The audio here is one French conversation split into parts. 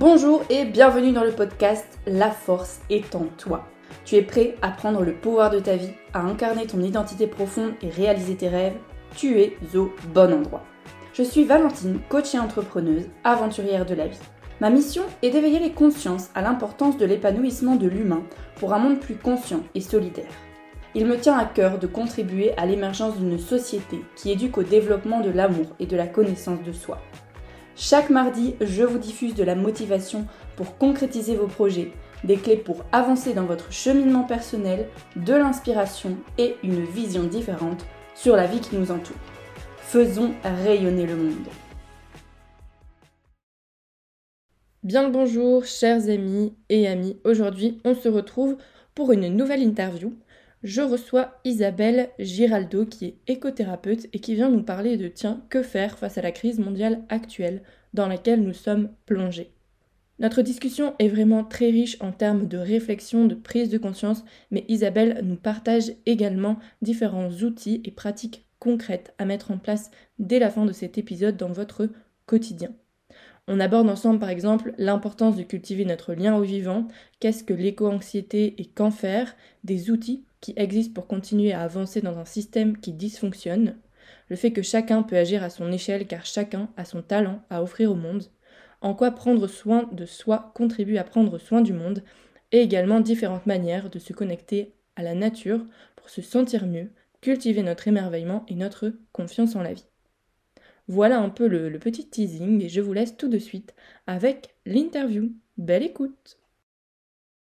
Bonjour et bienvenue dans le podcast La force est en toi. Tu es prêt à prendre le pouvoir de ta vie, à incarner ton identité profonde et réaliser tes rêves? Tu es au bon endroit. Je suis Valentine, coach et entrepreneuse, aventurière de la vie. Ma mission est d'éveiller les consciences à l'importance de l'épanouissement de l'humain pour un monde plus conscient et solidaire. Il me tient à cœur de contribuer à l'émergence d'une société qui éduque au développement de l'amour et de la connaissance de soi. Chaque mardi, je vous diffuse de la motivation pour concrétiser vos projets, des clés pour avancer dans votre cheminement personnel, de l'inspiration et une vision différente sur la vie qui nous entoure. Faisons rayonner le monde. Bien le bonjour, chers amis et amis. Aujourd'hui, on se retrouve pour une nouvelle interview je reçois Isabelle Giraldo qui est écothérapeute et qui vient nous parler de tiens, que faire face à la crise mondiale actuelle dans laquelle nous sommes plongés. Notre discussion est vraiment très riche en termes de réflexion, de prise de conscience, mais Isabelle nous partage également différents outils et pratiques concrètes à mettre en place dès la fin de cet épisode dans votre quotidien. On aborde ensemble par exemple l'importance de cultiver notre lien au vivant, qu'est-ce que l'éco-anxiété et qu'en faire, des outils qui existent pour continuer à avancer dans un système qui dysfonctionne, le fait que chacun peut agir à son échelle car chacun a son talent à offrir au monde, en quoi prendre soin de soi contribue à prendre soin du monde, et également différentes manières de se connecter à la nature pour se sentir mieux, cultiver notre émerveillement et notre confiance en la vie. Voilà un peu le, petit teasing et je vous laisse tout de suite avec l'interview. Belle écoute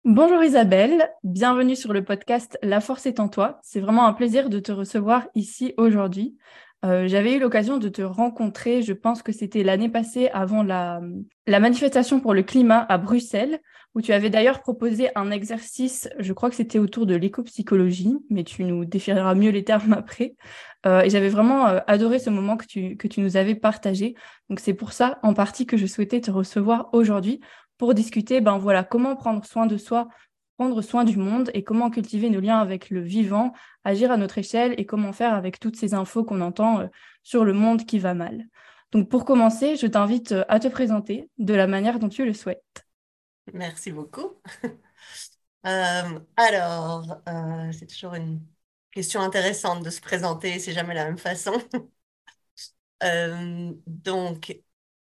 Bonjour Isabelle, bienvenue sur le podcast La force est en toi. C'est vraiment un plaisir de te recevoir ici aujourd'hui. Euh, j'avais eu l'occasion de te rencontrer, je pense que c'était l'année passée avant la, la, manifestation pour le climat à Bruxelles, où tu avais d'ailleurs proposé un exercice, je crois que c'était autour de l'éco-psychologie, mais tu nous définiras mieux les termes après. Euh, et j'avais vraiment euh, adoré ce moment que tu, que tu nous avais partagé. Donc c'est pour ça en partie que je souhaitais te recevoir aujourd'hui pour discuter, ben voilà, comment prendre soin de soi, prendre soin du monde et comment cultiver nos liens avec le vivant, agir à notre échelle et comment faire avec toutes ces infos qu'on entend euh, sur le monde qui va mal. Donc pour commencer, je t'invite euh, à te présenter de la manière dont tu le souhaites. Merci beaucoup. Euh, alors, c'est toujours une question intéressante de se présenter, c'est jamais la même façon. donc,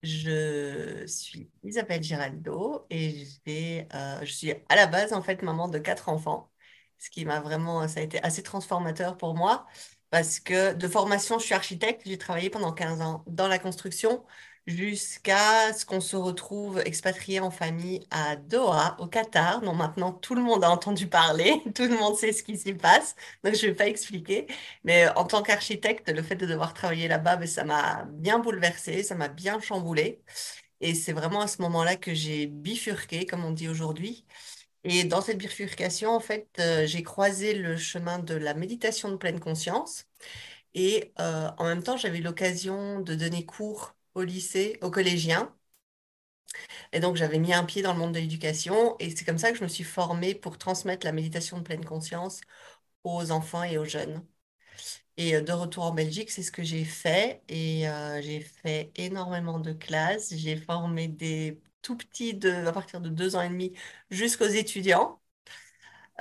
je suis Isabelle Giraldo et euh, je suis à la base en fait maman de quatre enfants, ce qui m'a vraiment, ça a été assez transformateur pour moi parce que de formation, je suis architecte, j'ai travaillé pendant 15 ans dans la construction jusqu'à ce qu'on se retrouve expatrié en famille à Doha, au Qatar, dont maintenant tout le monde a entendu parler, tout le monde sait ce qui s'y passe, donc je ne vais pas expliquer. Mais en tant qu'architecte, le fait de devoir travailler là-bas, ben, ça m'a bien bouleversé, ça m'a bien chamboulé. Et c'est vraiment à ce moment-là que j'ai bifurqué, comme on dit aujourd'hui. Et dans cette bifurcation, en fait, euh, j'ai croisé le chemin de la méditation de pleine conscience. Et euh, en même temps, j'avais l'occasion de donner cours au lycée, aux collégiens. Et donc, j'avais mis un pied dans le monde de l'éducation et c'est comme ça que je me suis formée pour transmettre la méditation de pleine conscience aux enfants et aux jeunes. Et euh, de retour en Belgique, c'est ce que j'ai fait et euh, j'ai fait énormément de classes. J'ai formé des tout petits de, à partir de deux ans et demi jusqu'aux étudiants.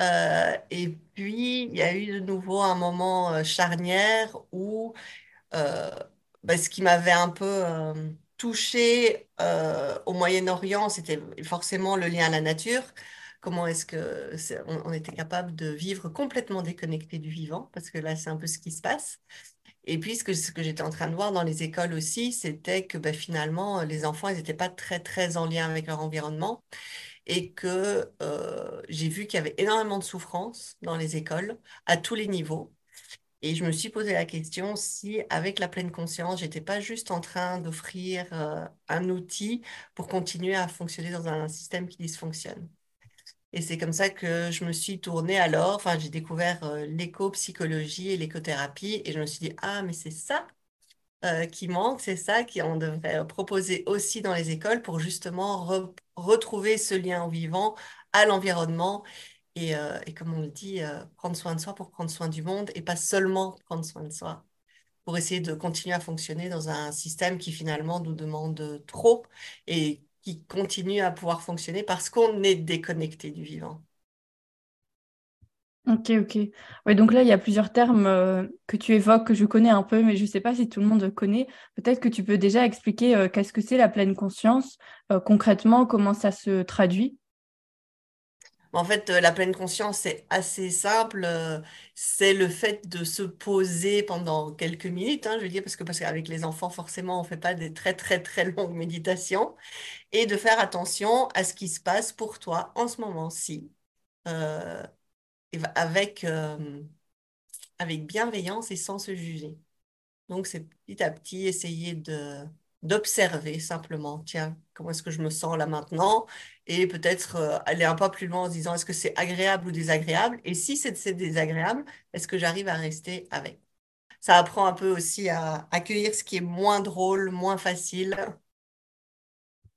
Euh, et puis, il y a eu de nouveau un moment charnière où bah, ce qui m'avait un peu euh, touché euh, au Moyen-Orient, c'était forcément le lien à la nature. Comment est-ce que on, était capable de vivre complètement déconnecté du vivant, parce que là, c'est un peu ce qui se passe. Et puis, ce que, j'étais en train de voir dans les écoles aussi, c'était que bah, finalement, les enfants, ils n'étaient pas très, très en lien avec leur environnement et que euh, j'ai vu qu'il y avait énormément de souffrance dans les écoles à tous les niveaux. Et je me suis posé la question si, avec la pleine conscience, j'étais pas juste en train d'offrir euh, un outil pour continuer à fonctionner dans un système qui dysfonctionne. Et c'est comme ça que je me suis tournée alors, enfin, j'ai découvert euh, l'éco-psychologie et l'écothérapie et je me suis dit, ah, mais c'est ça euh, qui manque, c'est ça qu'on devrait proposer aussi dans les écoles pour justement retrouver ce lien au vivant, à l'environnement euh, et, comme on le dit, euh, prendre soin de soi pour prendre soin du monde et pas seulement prendre soin de soi, pour essayer de continuer à fonctionner dans un système qui finalement nous demande trop et qui continue à pouvoir fonctionner parce qu'on est déconnecté du vivant. Ok, ok. Ouais, donc là, il y a plusieurs termes euh, que tu évoques, que je connais un peu, mais je ne sais pas si tout le monde connaît. Peut-être que tu peux déjà expliquer qu'est-ce que c'est la pleine conscience, concrètement, comment ça se traduit? En fait, la pleine conscience, c'est assez simple. C'est le fait de se poser pendant quelques minutes, hein, je veux dire, parce que parce qu'avec les enfants, forcément, on ne fait pas des très, très, très longues méditations, et de faire attention à ce qui se passe pour toi en ce moment-ci avec, euh, avec bienveillance et sans se juger. Donc, c'est petit à petit essayer de d'observer simplement, tiens, comment est-ce que je me sens là maintenant? Et peut-être euh, aller un pas plus loin en se disant, est-ce que c'est agréable ou désagréable? Et si c'est désagréable, est-ce que j'arrive à rester avec? Ça apprend un peu aussi à accueillir ce qui est moins drôle, moins facile,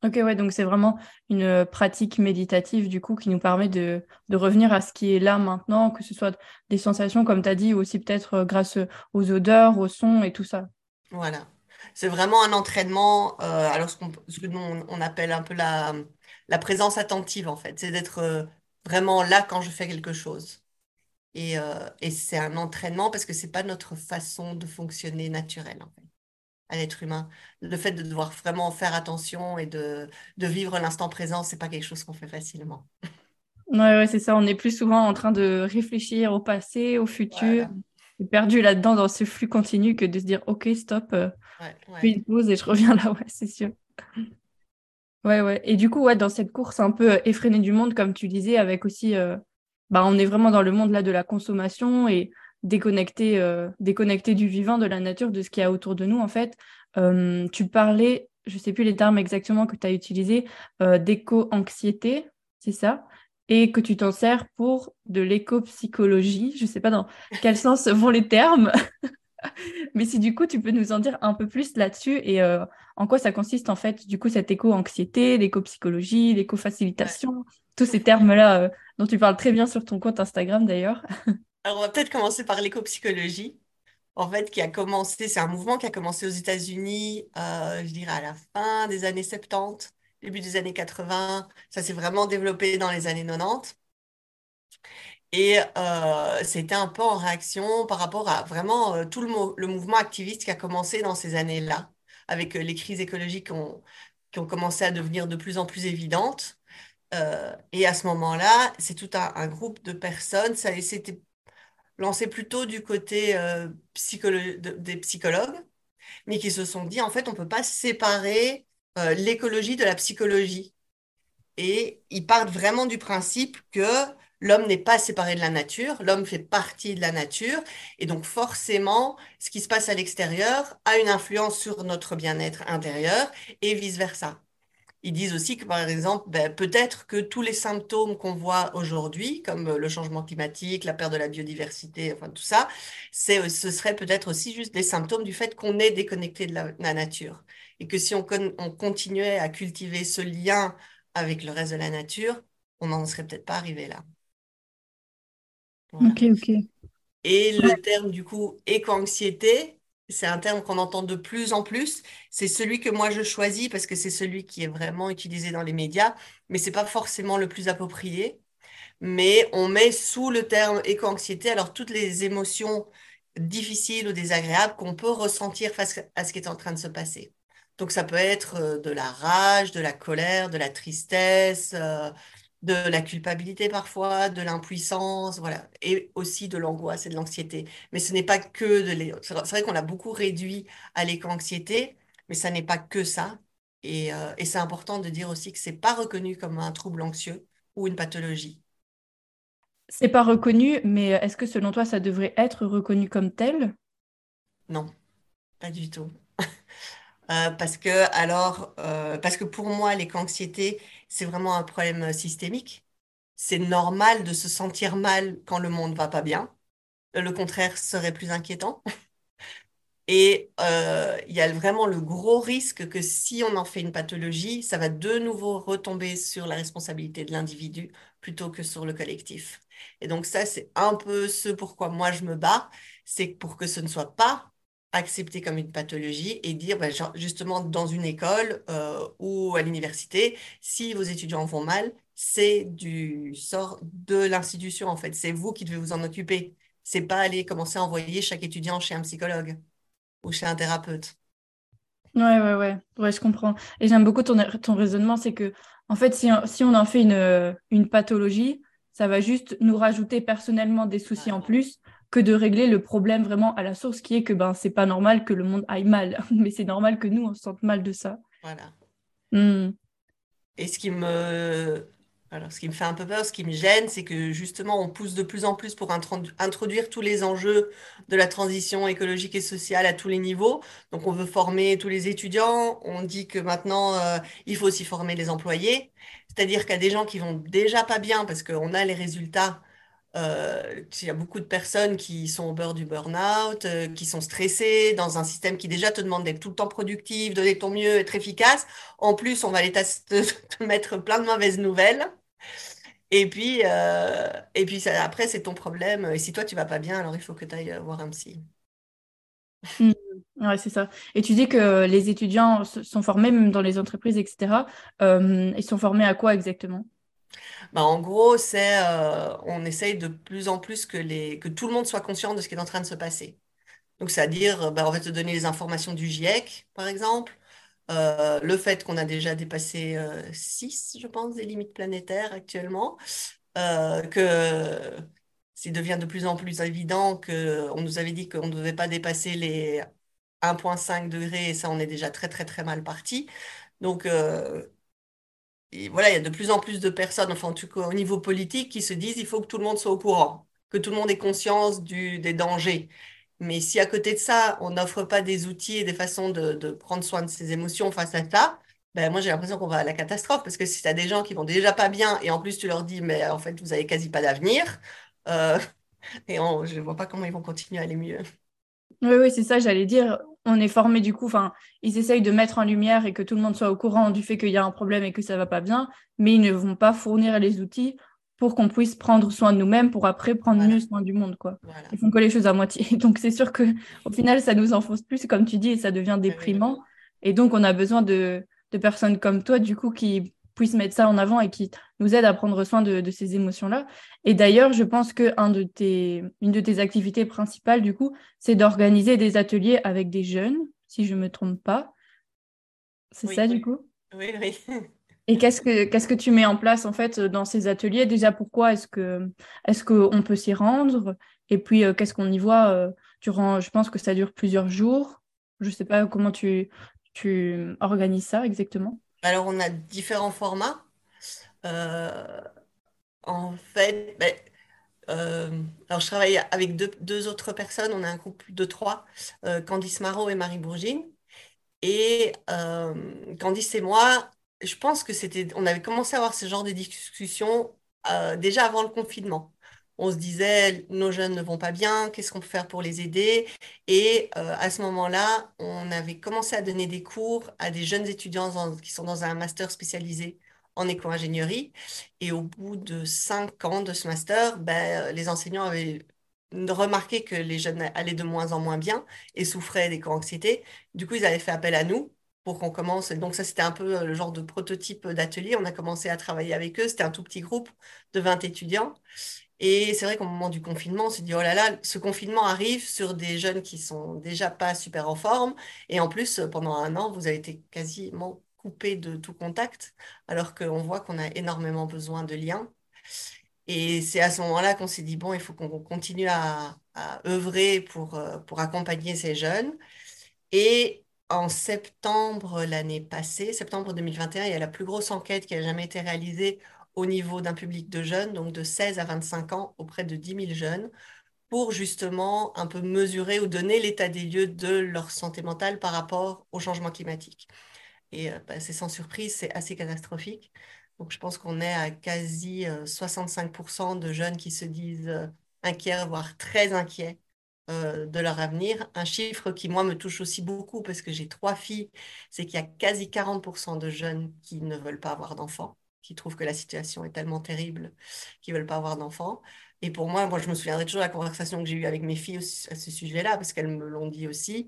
Ok, ouais, donc c'est vraiment une pratique méditative du coup qui nous permet de, revenir à ce qui est là maintenant, que ce soit des sensations comme tu as dit, ou aussi peut-être euh, grâce aux odeurs, aux sons et tout ça. Voilà. C'est vraiment un entraînement, euh, alors ce, que nous on, appelle un peu la, la présence attentive en fait, c'est d'être vraiment là quand je fais quelque chose. Et, et c'est un entraînement parce que c'est pas notre façon de fonctionner naturelle en fait à l'être humain. Le fait de devoir vraiment faire attention et de, de vivre l'instant présent, c'est pas quelque chose qu'on fait facilement. Ouais, ouais c'est ça. On est plus souvent en train de réfléchir au passé, au futur, perdu là-dedans dans ce flux continu que de se dire OK, stop, euh, puis une pause et je reviens là. C'est sûr. Et du coup, ouais, dans cette course un peu euh, effrénée du monde, comme tu disais, avec aussi, euh, bah, on est vraiment dans le monde là de la consommation et déconnecté, euh, déconnecté du vivant, de la nature, de ce qu'il y a autour de nous, en fait. Tu parlais, je ne sais plus les termes exactement que tu as utilisés, d'éco-anxiété, c'est ça? Et que tu t'en sers pour de l'éco-psychologie. Je ne sais pas dans quel sens vont les termes, mais si du coup tu peux nous en dire un peu plus là-dessus et en quoi ça consiste en fait, du coup, cette éco-anxiété, l'éco-psychologie, l'éco-facilitation, tous ces termes-là dont tu parles très bien sur ton compte Instagram d'ailleurs. Alors, on va peut-être commencer par l'éco-psychologie, en fait, qui a commencé, c'est un mouvement qui a commencé aux États-Unis, euh, je dirais à la fin des années 70, début des années 80. Ça s'est vraiment développé dans les années 90. Et euh, c'était un peu en réaction par rapport à vraiment euh, tout le, mouvement activiste qui a commencé dans ces années-là, avec les crises écologiques qui ont, commencé à devenir de plus en plus évidentes. et à ce moment-là, c'est tout un, groupe de personnes, ça, c'était lancé plutôt du côté euh, des psychologues, mais qui se sont dit, en fait, on ne peut pas séparer euh, l'écologie de la psychologie. Et ils partent vraiment du principe que l'homme n'est pas séparé de la nature, l'homme fait partie de la nature, et donc forcément, ce qui se passe à l'extérieur a une influence sur notre bien-être intérieur, et vice-versa. Ils disent aussi que, par exemple, ben, peut-être que tous les symptômes qu'on voit aujourd'hui, comme euh, le changement climatique, la perte de la biodiversité, enfin tout ça, c'est, ce serait peut-être aussi juste des symptômes du fait qu'on est déconnecté de la, nature. Et que si on, continuait à cultiver ce lien avec le reste de la nature, on n'en serait peut-être pas arrivé là. Ok, ok. Et le terme, du coup, éco-anxiété, c'est un terme qu'on entend de plus en plus. C'est celui que moi je choisis parce que c'est celui qui est vraiment utilisé dans les médias, mais c'est pas forcément le plus approprié. Mais on met sous le terme éco-anxiété alors toutes les émotions difficiles ou désagréables qu'on peut ressentir face à ce qui est en train de se passer. Donc ça peut être euh, de la rage, de la colère, de la tristesse, euh, de la culpabilité parfois, de l'impuissance, voilà, et aussi de l'angoisse et de l'anxiété. Mais ce n'est pas que de l'é... C'est vrai qu'on l'a beaucoup réduit à l'éco-anxiété, mais ça n'est pas que ça. Et, euh, et c'est important de dire aussi que c'est pas reconnu comme un trouble anxieux ou une pathologie. C'est pas reconnu, mais est-ce que selon toi, ça devrait être reconnu comme tel? Non, pas du tout. Euh, parce que alors, euh, parce que pour moi, l'éco-anxiété, c'est vraiment un problème euh, systémique. C'est normal de se sentir mal quand le monde va pas bien. Le contraire serait plus inquiétant. Et il y a vraiment le gros risque que si on en fait une pathologie, ça va de nouveau retomber sur la responsabilité de l'individu plutôt que sur le collectif. Et donc ça, c'est un peu ce pourquoi moi je me bats, c'est pour que ce ne soit pas accepté comme une pathologie et dire, ben, justement, dans une école euh, ou à l'université, si vos étudiants vont mal, c'est du sort de l'institution, en fait. C'est vous qui devez vous en occuper. C'est pas aller commencer à envoyer chaque étudiant chez un psychologue ou chez un thérapeute. Ouais, ouais, ouais, ouais, je comprends. Et j'aime beaucoup ton, ton raisonnement, c'est que, en fait, si, si on en fait une, une pathologie, ça va juste nous rajouter personnellement des soucis en plus que de régler le problème vraiment à la source, qui est que ben, c'est pas normal que le monde aille mal, mais c'est normal que nous, on se sente mal de ça. Voilà. Hmm. Et ce qui me alors, ce qui me fait un peu peur, ce qui me gêne, c'est que justement, on pousse de plus en plus pour introduire tous les enjeux de la transition écologique et sociale à tous les niveaux. Donc, on veut former tous les étudiants. On dit que maintenant, euh, il faut aussi former les employés. C'est-à-dire qu'il y a des gens qui vont déjà pas bien parce qu'on a les résultats. Euh, il y a beaucoup de personnes qui sont au beurre du burn-out, euh, qui sont stressées dans un système qui déjà te demande d'être tout le temps productif, donner ton mieux, être efficace. En plus, on va les te mettre plein de mauvaises nouvelles. Et puis, euh, et puis après, c'est ton problème. Et si toi, tu vas pas bien, alors il faut que tu ailles voir un psy. Mmh. Ouais, c'est ça. Et tu dis que les étudiants sont formés même dans les entreprises, etc. Ils sont formés à quoi exactement? Bah, en gros, c'est on essaye de plus en plus que, tout le monde soit conscient de ce qui est en train de se passer. Donc, c'est-à-dire, bah, on va te donner les informations du GIEC, par exemple, euh, le fait qu'on a déjà dépassé 6, euh, je pense, des limites planétaires actuellement, euh, que s'il devient de plus en plus évident qu'on nous avait dit qu'on ne devait pas dépasser les 1,5 degrés, et ça, on est déjà très, très, très mal parti. Donc, voilà, il y a de plus en plus de personnes, enfin, en tout cas, au niveau politique, qui se disent il faut que tout le monde soit au courant, que tout le monde ait conscience du, des dangers. Mais si à côté de ça, on n'offre pas des outils et des façons de, prendre soin de ses émotions face à ça, ben moi j'ai l'impression qu'on va à la catastrophe. Parce que si tu as des gens qui vont déjà pas bien et en plus tu leur dis, mais en fait vous avez quasi pas d'avenir, euh, et je ne vois pas comment ils vont continuer à aller mieux. Oui, oui, c'est ça, j'allais dire. On est formé du coup, enfin, ils essayent de mettre en lumière et que tout le monde soit au courant du fait qu'il y a un problème et que ça va pas bien, mais ils ne vont pas fournir les outils pour qu'on puisse prendre soin de nous-mêmes pour après prendre mieux soin du monde quoi. Ils font que les choses à moitié. Donc c'est sûr que au final ça nous enfonce plus comme tu dis et ça devient déprimant et donc on a besoin de, de, personnes comme toi du coup qui puissent mettre ça en avant et qui nous aident à prendre soin de, de ces émotions-là. Et d'ailleurs, je pense que un de tes, une de tes activités principales du coup, c'est d'organiser des ateliers avec des jeunes, si je me trompe pas. C'est ça du coup? Oui, oui. Et qu'est-ce que qu'est-ce que tu mets en place en fait dans ces ateliers? Déjà, pourquoi est-ce que est-ce qu'on peut s'y rendre? Et puis euh, qu'est-ce qu'on y voit euh, durant Je pense que ça dure plusieurs jours. Je ne sais pas comment tu tu organises ça exactement. Alors on a différents formats. Euh, en fait, ben, alors je travaille avec deux, autres personnes. On a un couple de trois, Candice Marot et Marie Bourgine. Et Candice et moi, je pense que c'était, on avait commencé à avoir ce genre de discussions euh, déjà avant le confinement. On se disait, nos jeunes ne vont pas bien, qu'est-ce qu'on peut faire pour les aider? Et euh, à ce moment-là, on avait commencé à donner des cours à des jeunes étudiants qui sont dans un master spécialisé en éco-ingénierie. Et au bout de cinq ans de ce master, ben, les enseignants avaient remarqué que les jeunes allaient de moins en moins bien et souffraient d'éco-anxiété. Du coup, ils avaient fait appel à nous pour qu'on commence. Donc ça, c'était un peu euh, le genre de prototype d'atelier. On a commencé à travailler avec eux. C'était un tout petit groupe de 20 étudiants. Et c'est vrai qu'au moment du confinement, on s'est dit, oh là là, ce confinement arrive sur des jeunes qui sont déjà pas super en forme. Et en plus, pendant un an, vous avez été quasiment coupé de tout contact, alors qu'on voit qu'on a énormément besoin de liens. Et c'est à ce moment-là qu'on s'est dit, bon, il faut qu'on continue à, à œuvrer pour, euh, pour accompagner ces jeunes. Et en septembre l'année passée, septembre 2021, il y a la plus grosse enquête qui a jamais été réalisée au niveau d'un public de jeunes, donc de 16 à 25 ans, auprès de 10 000 jeunes, pour justement un peu mesurer ou donner l'état des lieux de leur santé mentale par rapport au changement climatique. Et euh, bah, c'est sans surprise, c'est assez catastrophique. Donc je pense qu'on est à quasi 65% euh, de jeunes qui se disent euh, inquiets, voire très inquiets de leur avenir. Un chiffre qui, moi, me touche aussi beaucoup parce que j'ai trois filles, c'est qu'il y a quasi 40% de jeunes qui ne veulent pas avoir d'enfants, qui trouvent que la situation est tellement terrible qu'ils veulent pas avoir d'enfants. Et pour moi, moi, je me souviendrai toujours de la conversation que j'ai eue avec mes filles à ce sujet-là, parce qu'elles me l'ont dit aussi.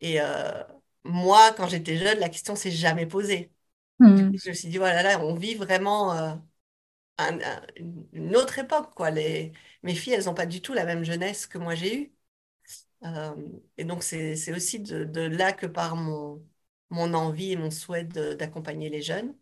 Et euh, moi, quand j'étais jeune, la question s'est jamais posée. Hmm. je me suis dit, voilà, là, on vit vraiment euh, un- un- une autre époque, quoi. Les, mes filles, elles n'ont pas du tout la même jeunesse que moi j'ai eue. Euh, et donc, c'est, aussi de, de là que part mon, mon envie et mon souhait d'accompagner les jeunes.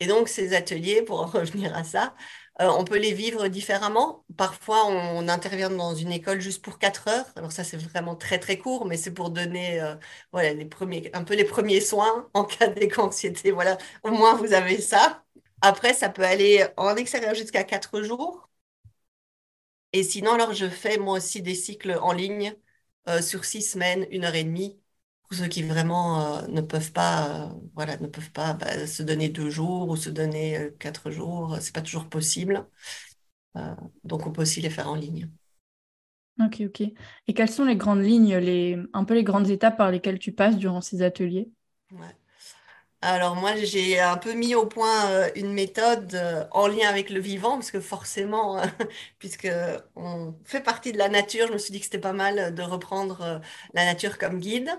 Et donc, ces ateliers, pour en revenir à ça, euh, on peut les vivre différemment. Parfois, on, intervient dans une école juste pour quatre heures. Alors ça, c'est vraiment très, très court, mais c'est pour donner euh, un peu les premiers soins en cas d'éco-anxiété. Voilà, au moins, vous avez ça. Après, ça peut aller en extérieur jusqu'à quatre jours. Et sinon, alors, je fais moi aussi des cycles en ligne euh, sur six semaines, une heure et demie, pour ceux qui vraiment euh, ne peuvent pas, euh, voilà, ne peuvent pas bah, se donner deux jours ou se donner euh, quatre jours. C'est pas toujours possible. Donc, on peut aussi les faire en ligne. Ok, ok. Et quelles sont les grandes lignes, les, un peu les grandes étapes par lesquelles tu passes durant ces ateliers? Ouais. Alors moi, j'ai un peu mis au point une méthode en lien avec le vivant, parce que forcément, puisque on fait partie de la nature, je me suis dit que c'était pas mal de reprendre la nature comme guide.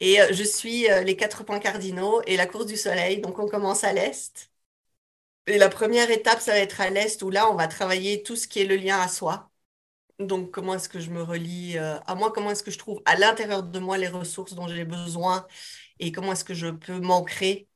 Et euh, je suis euh, les quatre points cardinaux et la course du soleil. Donc on commence à l'est. Et la première étape, ça va être à l'est, où là, on va travailler tout ce qui est le lien à soi. Donc comment est-ce que je me relie euh, à moi, comment est-ce que je trouve à l'intérieur de moi les ressources dont j'ai besoin? Et comment est-ce que je peux m'ancrer?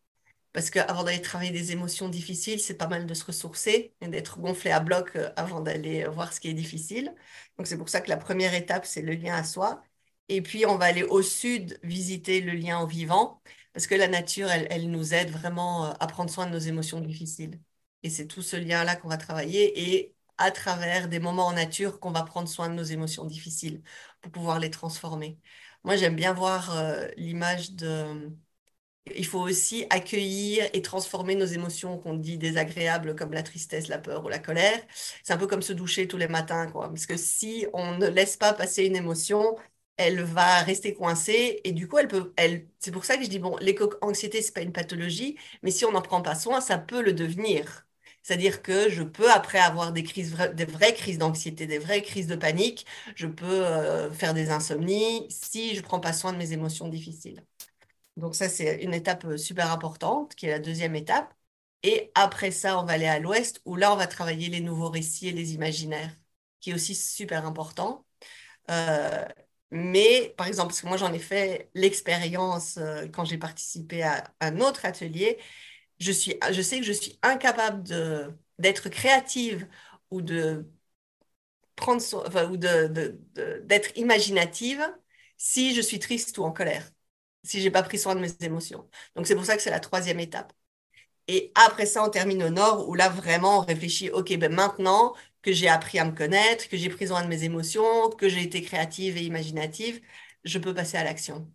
Parce qu'avant d'aller travailler des émotions difficiles, c'est pas mal de se ressourcer et d'être gonflé à bloc avant d'aller voir ce qui est difficile. Donc c'est pour ça que la première étape, c'est le lien à soi. Et puis on va aller au sud visiter le lien au vivant, parce que la nature, elle, nous aide vraiment euh, à prendre soin de nos émotions difficiles. Et c'est tout ce lien-là qu'on va travailler et à travers des moments en nature qu'on va prendre soin de nos émotions difficiles pour pouvoir les transformer. Moi, j'aime bien voir euh, l'image de il faut aussi accueillir et transformer nos émotions qu'on dit désagréables comme la tristesse, la peur ou la colère. C'est un peu comme se doucher tous les matins, quoi. Parce que si on ne laisse pas passer une émotion, elle va rester coincée et du coup, elle peut, elle, c'est pour ça que je dis, bon, l'éco-anxiété, c'est pas une pathologie, mais si on n'en prend pas soin, ça peut le devenir. C'est-à-dire que je peux, après avoir des crises, des vraies crises d'anxiété, des vraies crises de panique, je peux euh, faire des insomnies si je prends pas soin de mes émotions difficiles. Donc ça, c'est une étape euh, super importante, qui est la deuxième étape. Et après ça, on va aller à l'ouest, où là, on va travailler les nouveaux récits et les imaginaires, qui est aussi super important. Euh, mais, par exemple, parce que moi, j'en ai fait l'expérience euh, quand j'ai participé à un autre atelier, je suis, je sais que je suis incapable d'être créative ou de prendre ou de, de- d'être imaginative si je suis triste ou en colère si j'ai pas pris soin de mes émotions. Donc c'est pour ça que c'est la troisième étape. Et après ça, on termine au nord où là vraiment on réfléchit, ok, ben maintenant que j'ai appris à me connaître, que j'ai pris soin de mes émotions, que j'ai été créative et imaginative, je peux passer à l'action.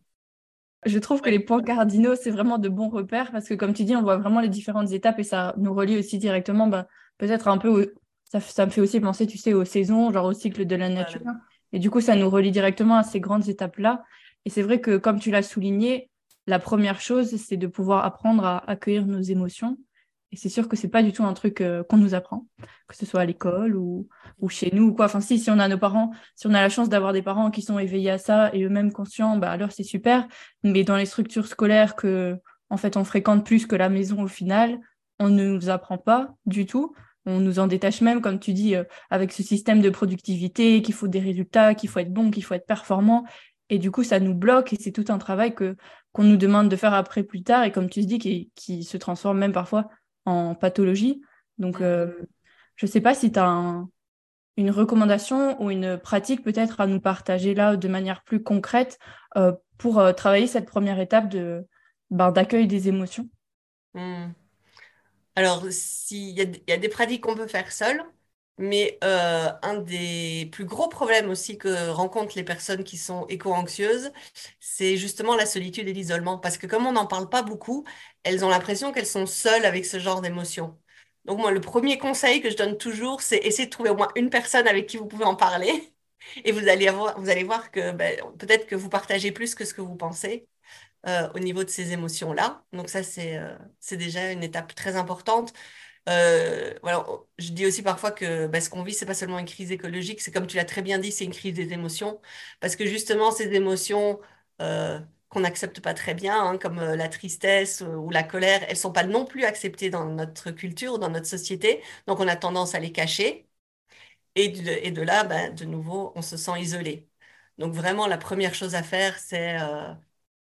Je trouve que les points cardinaux, c'est vraiment de bons repères parce que, comme tu dis, on voit vraiment les différentes étapes et ça nous relie aussi directement, ben, peut-être un peu, au- ça, ça me fait aussi penser, tu sais, aux saisons, genre au cycle de la nature. Voilà. Et du coup, ça nous relie directement à ces grandes étapes-là. Et c'est vrai que, comme tu l'as souligné, la première chose, c'est de pouvoir apprendre à accueillir nos émotions. Et c'est sûr que c'est pas du tout un truc euh, qu'on nous apprend, que ce soit à l'école ou, ou chez nous ou quoi. Enfin, si, si on a nos parents, si on a la chance d'avoir des parents qui sont éveillés à ça et eux-mêmes conscients, bah alors c'est super. Mais dans les structures scolaires que, en fait, on fréquente plus que la maison au final, on ne nous apprend pas du tout. On nous en détache même, comme tu dis, euh, avec ce système de productivité, qu'il faut des résultats, qu'il faut être bon, qu'il faut être performant. Et du coup, ça nous bloque et c'est tout un travail que qu'on nous demande de faire après plus tard et comme tu dis, qui, qui se transforme même parfois en pathologie. Donc, euh, Mhm. je ne sais pas si tu as une recommandation ou une pratique peut-être à nous partager là de manière plus concrète euh, pour euh, travailler cette première étape de, ben, d'accueil des émotions. Hmm. Alors, s'il y y a des pratiques qu'on peut faire seul, mais euh, un des plus gros problèmes aussi que rencontrent les personnes qui sont éco-anxieuses, c'est justement la solitude et l'isolement. Parce que comme on n'en parle pas beaucoup, elles ont l'impression qu'elles sont seules avec ce genre d'émotions. Donc moi, le premier conseil que je donne toujours, c'est essayer de trouver au moins une personne avec qui vous pouvez en parler. Et vous allez voir que ben, peut-être que vous partagez plus que ce que vous pensez euh, au niveau de ces émotions-là. Donc ça, c'est euh, c'est déjà une étape très importante. Euh, voilà, je dis aussi parfois que bah, ce qu'on vit, c'est pas seulement une crise écologique, c'est comme tu l'as très bien dit, c'est une crise des émotions. Parce que justement, ces émotions euh, qu'on n'accepte pas très bien, hein, comme euh, la tristesse ou la colère, elles sont pas non plus acceptées dans notre culture, dans notre société. Donc, on a tendance à les cacher. Et de, là, bah, de nouveau, on se sent isolé. Donc, vraiment, la première chose à faire, c'est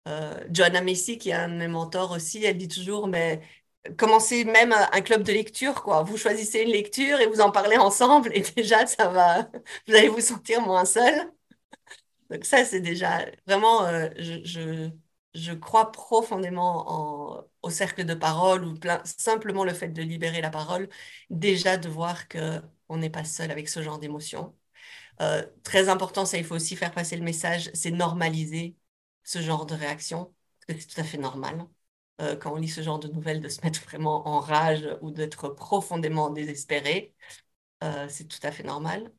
euh, Joanna Macy, qui est un de mes mentors aussi, elle dit toujours, mais commencez même un club de lecture, quoi. Vous choisissez une lecture et vous en parlez ensemble et déjà, ça va, vous allez vous sentir moins seul. Donc ça, c'est déjà vraiment, euh, je, je, crois profondément en, au cercle de parole ou simplement le fait de libérer la parole, déjà de voir que on n'est pas seul avec ce genre d'émotion. Euh, très important, ça, il faut aussi faire passer le message, c'est normaliser ce genre de réaction, parce que c'est tout à fait normal. Euh, quand on lit ce genre de nouvelles, de se mettre vraiment en rage ou d'être profondément désespéré. Euh, c'est tout à fait normal.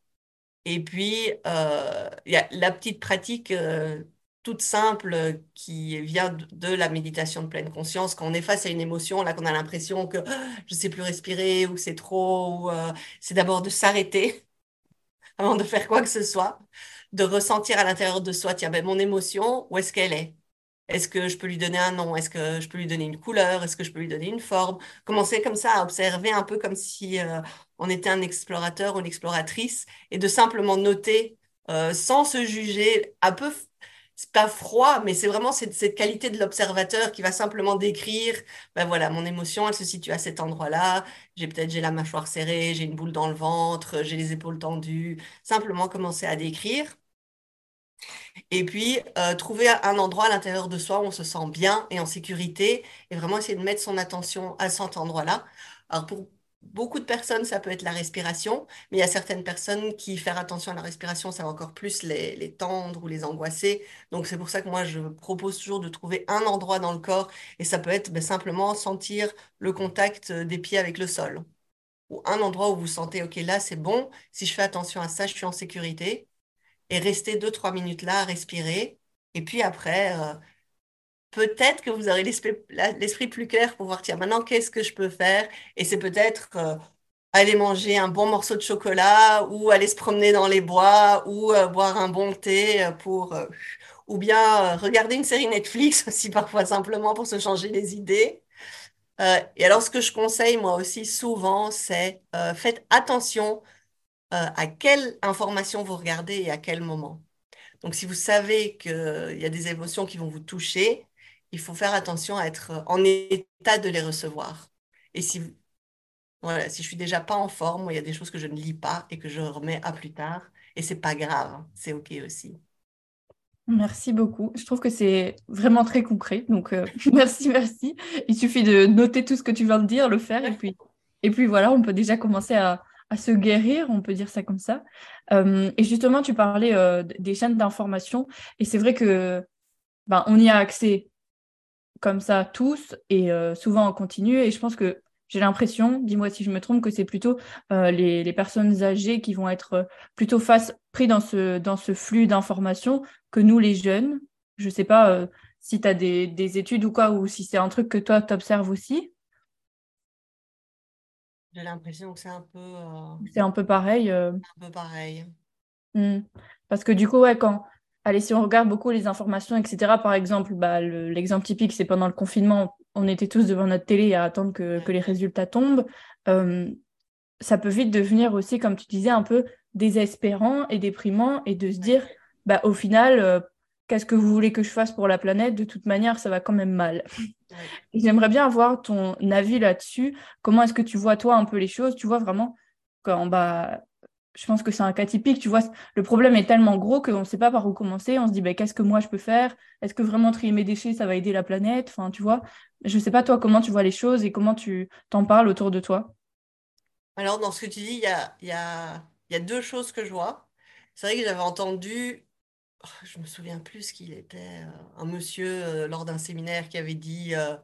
Et puis, euh, il y a la petite pratique toute simple qui vient de, la méditation de pleine conscience. Quand on est face à une émotion, là, qu'on a l'impression que ah, je ne sais plus respirer ou c'est trop, c'est d'abord de s'arrêter avant de faire quoi que ce soit de ressentir à l'intérieur de soi, tiens, ben, mon émotion, où est-ce qu'elle est? Est-ce que je peux lui donner un nom? Est-ce que je peux lui donner une couleur? Est-ce que je peux lui donner une forme? Commencer comme ça à observer un peu comme si euh, on était un explorateur ou une exploratrice et de simplement noter euh, sans se juger, un peu c'est pas froid, mais c'est vraiment cette, qualité de l'observateur qui va simplement décrire, ben voilà, mon émotion, elle se situe à cet endroit-là, j'ai peut-être j'ai la mâchoire serrée, j'ai une boule dans le ventre, j'ai les épaules tendues, simplement commencer à décrire. Et puis, euh, trouver un endroit à l'intérieur de soi où on se sent bien et en sécurité, et vraiment essayer de mettre son attention à cet endroit-là. Alors, pour beaucoup de personnes, ça peut être la respiration, mais il y a certaines personnes qui faire attention à la respiration, ça va encore plus les, tendre ou les angoisser. Donc c'est pour ça que moi, je propose toujours de trouver un endroit dans le corps, et ça peut être ben, simplement sentir le contact des pieds avec le sol. Ou un endroit où vous sentez, OK, là, c'est bon, si je fais attention à ça, je suis en sécurité. Et rester deux, trois minutes là, à respirer. Et puis après, euh, peut-être que vous aurez l'esprit plus clair pour voir, tiens, maintenant, qu'est-ce que je peux faire? Et c'est peut-être euh, aller manger un bon morceau de chocolat ou aller se promener dans les bois ou euh, boire un bon thé pour... ou bien regarder une série Netflix aussi parfois simplement pour se changer les idées. et alors, ce que je conseille moi aussi souvent, c'est faites attention à quelle information vous regardez et à quel moment. Donc, si vous savez qu'il y a des émotions qui vont vous toucher, il faut faire attention à être en état de les recevoir. Et si, voilà, si je suis déjà pas en forme, il y a des choses que je ne lis pas et que je remets à plus tard. Et c'est pas grave, hein. c'est OK aussi. Merci beaucoup. Je trouve que c'est vraiment très concret. Donc, euh, merci, merci. Il suffit de noter tout ce que tu viens de dire, le faire, et puis, et puis voilà, on peut déjà commencer à, à se guérir, on peut dire ça comme ça. Euh, et justement, tu parlais euh, des chaînes d'information, et c'est vrai que ben, on y a accès comme ça tous et euh, souvent en continu. Et je pense que j'ai l'impression, dis-moi si je me trompe, que c'est plutôt les, personnes âgées qui vont être plutôt face, pris dans ce, dans ce flux d'informations que nous, les jeunes. Je ne sais pas si tu as des, des, études ou quoi, ou si c'est un truc que toi, tu observes aussi. J'ai l'impression que c'est un peu... C'est un peu pareil. Un peu pareil. Mmh. Parce que du coup, ouais, quand, allez, si on regarde beaucoup les informations, etc., par exemple, bah, l'exemple typique, c'est pendant le confinement, on était tous devant notre télé à attendre que, les résultats tombent. Euh, ça peut vite devenir aussi, comme tu disais, un peu désespérant et déprimant et de se dire, bah, au final, euh, qu'est-ce que vous voulez que je fasse pour la planète? De toute manière, ça va quand même mal. J'aimerais bien avoir ton avis là-dessus. Comment est-ce que tu vois, toi, un peu les choses? Tu vois vraiment quand bah, je pense que c'est un cas typique. Tu vois, le problème est tellement gros qu'on ne sait pas par où commencer. On se dit, bah, qu'est-ce que moi je peux faire? Est-ce que vraiment trier mes déchets, ça va aider la planète? Enfin, tu vois, je ne sais pas toi comment tu vois les choses et comment tu t'en parles autour de toi? Alors, dans ce que tu dis, il y a, y, a, y a, deux choses que je vois. C'est vrai que j'avais entendu, je me souviens plus qu'il était, euh, un monsieur euh, lors d'un séminaire qui avait dit euh,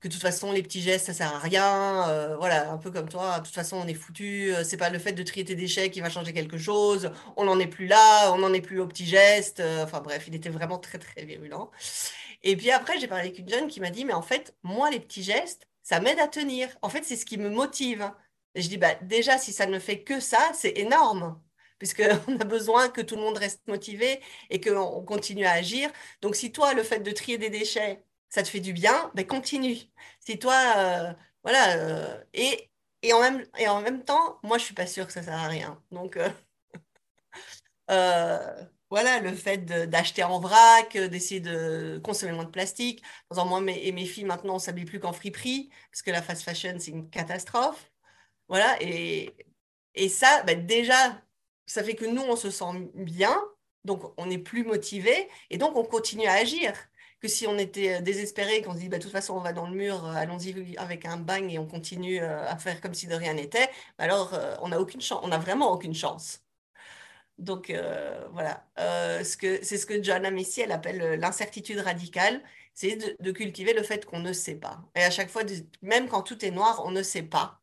que de toute façon, les petits gestes, ça sert à rien. Voilà, un peu comme toi, de toute façon, on est foutu. Euh, c'est pas le fait de trier tes déchets qui va changer quelque chose. On n'en est plus là, on n'en est plus aux petits gestes. Enfin bref, il était vraiment très, très virulent. Et puis après, j'ai parlé avec une jeune qui m'a dit, mais en fait, moi, les petits gestes, ça m'aide à tenir. En fait, c'est ce qui me motive. Et je dis, bah, déjà, si ça ne fait que ça, c'est énorme puisqu'on a besoin que tout le monde reste motivé et qu'on continue à agir. Donc, si toi, le fait de trier des déchets, ça te fait du bien, ben continue. Si toi, euh, voilà, euh, et, et, en même, et en même temps, moi, je suis pas sûre que ça sert à rien. Donc, euh, voilà, le fait d'acheter en vrac, d'essayer de consommer moins de plastique. moi et mes filles, maintenant, on s'habille plus qu'en friperie, parce que la fast fashion, c'est une catastrophe. Voilà, et, et ça, ben déjà, ça fait que nous, on se sent bien, donc on est plus motivé, et donc on continue à agir. Que si on était euh, désespéré, qu'on se dit, bah, de toute façon, on va dans le mur, euh, allons-y avec un bang et on continue euh, à faire comme si de rien n'était, bah, alors on n'a aucune chance, on n'a vraiment aucune chance. Donc voilà, ce que, c'est ce que John Amici, elle appelle l'incertitude radicale, c'est de, cultiver le fait qu'on ne sait pas. Et à chaque fois, même quand tout est noir, on ne sait pas.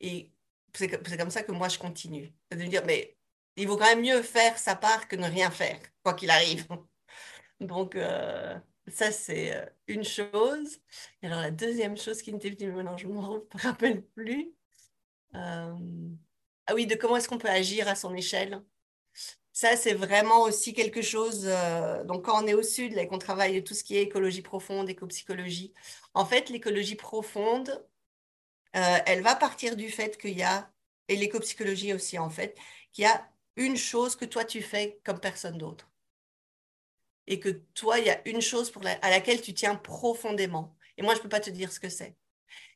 Et c'est, comme ça que moi, je continue. De dire, mais il vaut quand même mieux faire sa part que ne rien faire, quoi qu'il arrive. Donc, euh, ça, c'est euh, une chose. Et alors, la deuxième chose qui n'était venue maintenant, je ne me rappelle plus. Euh, ah oui, de comment est-ce qu'on peut agir à son échelle. Ça, c'est vraiment aussi quelque chose. donc, quand on est au sud, là, qu'on travaille tout ce qui est écologie profonde, éco-psychologie, en fait, l'écologie profonde, elle va partir du fait qu'il y a, et l'éco-psychologie aussi, en fait, qu'il y a une chose que toi tu fais comme personne d'autre. Et que toi, il y a une chose pour à laquelle tu tiens profondément. Et moi, je ne peux pas te dire ce que c'est.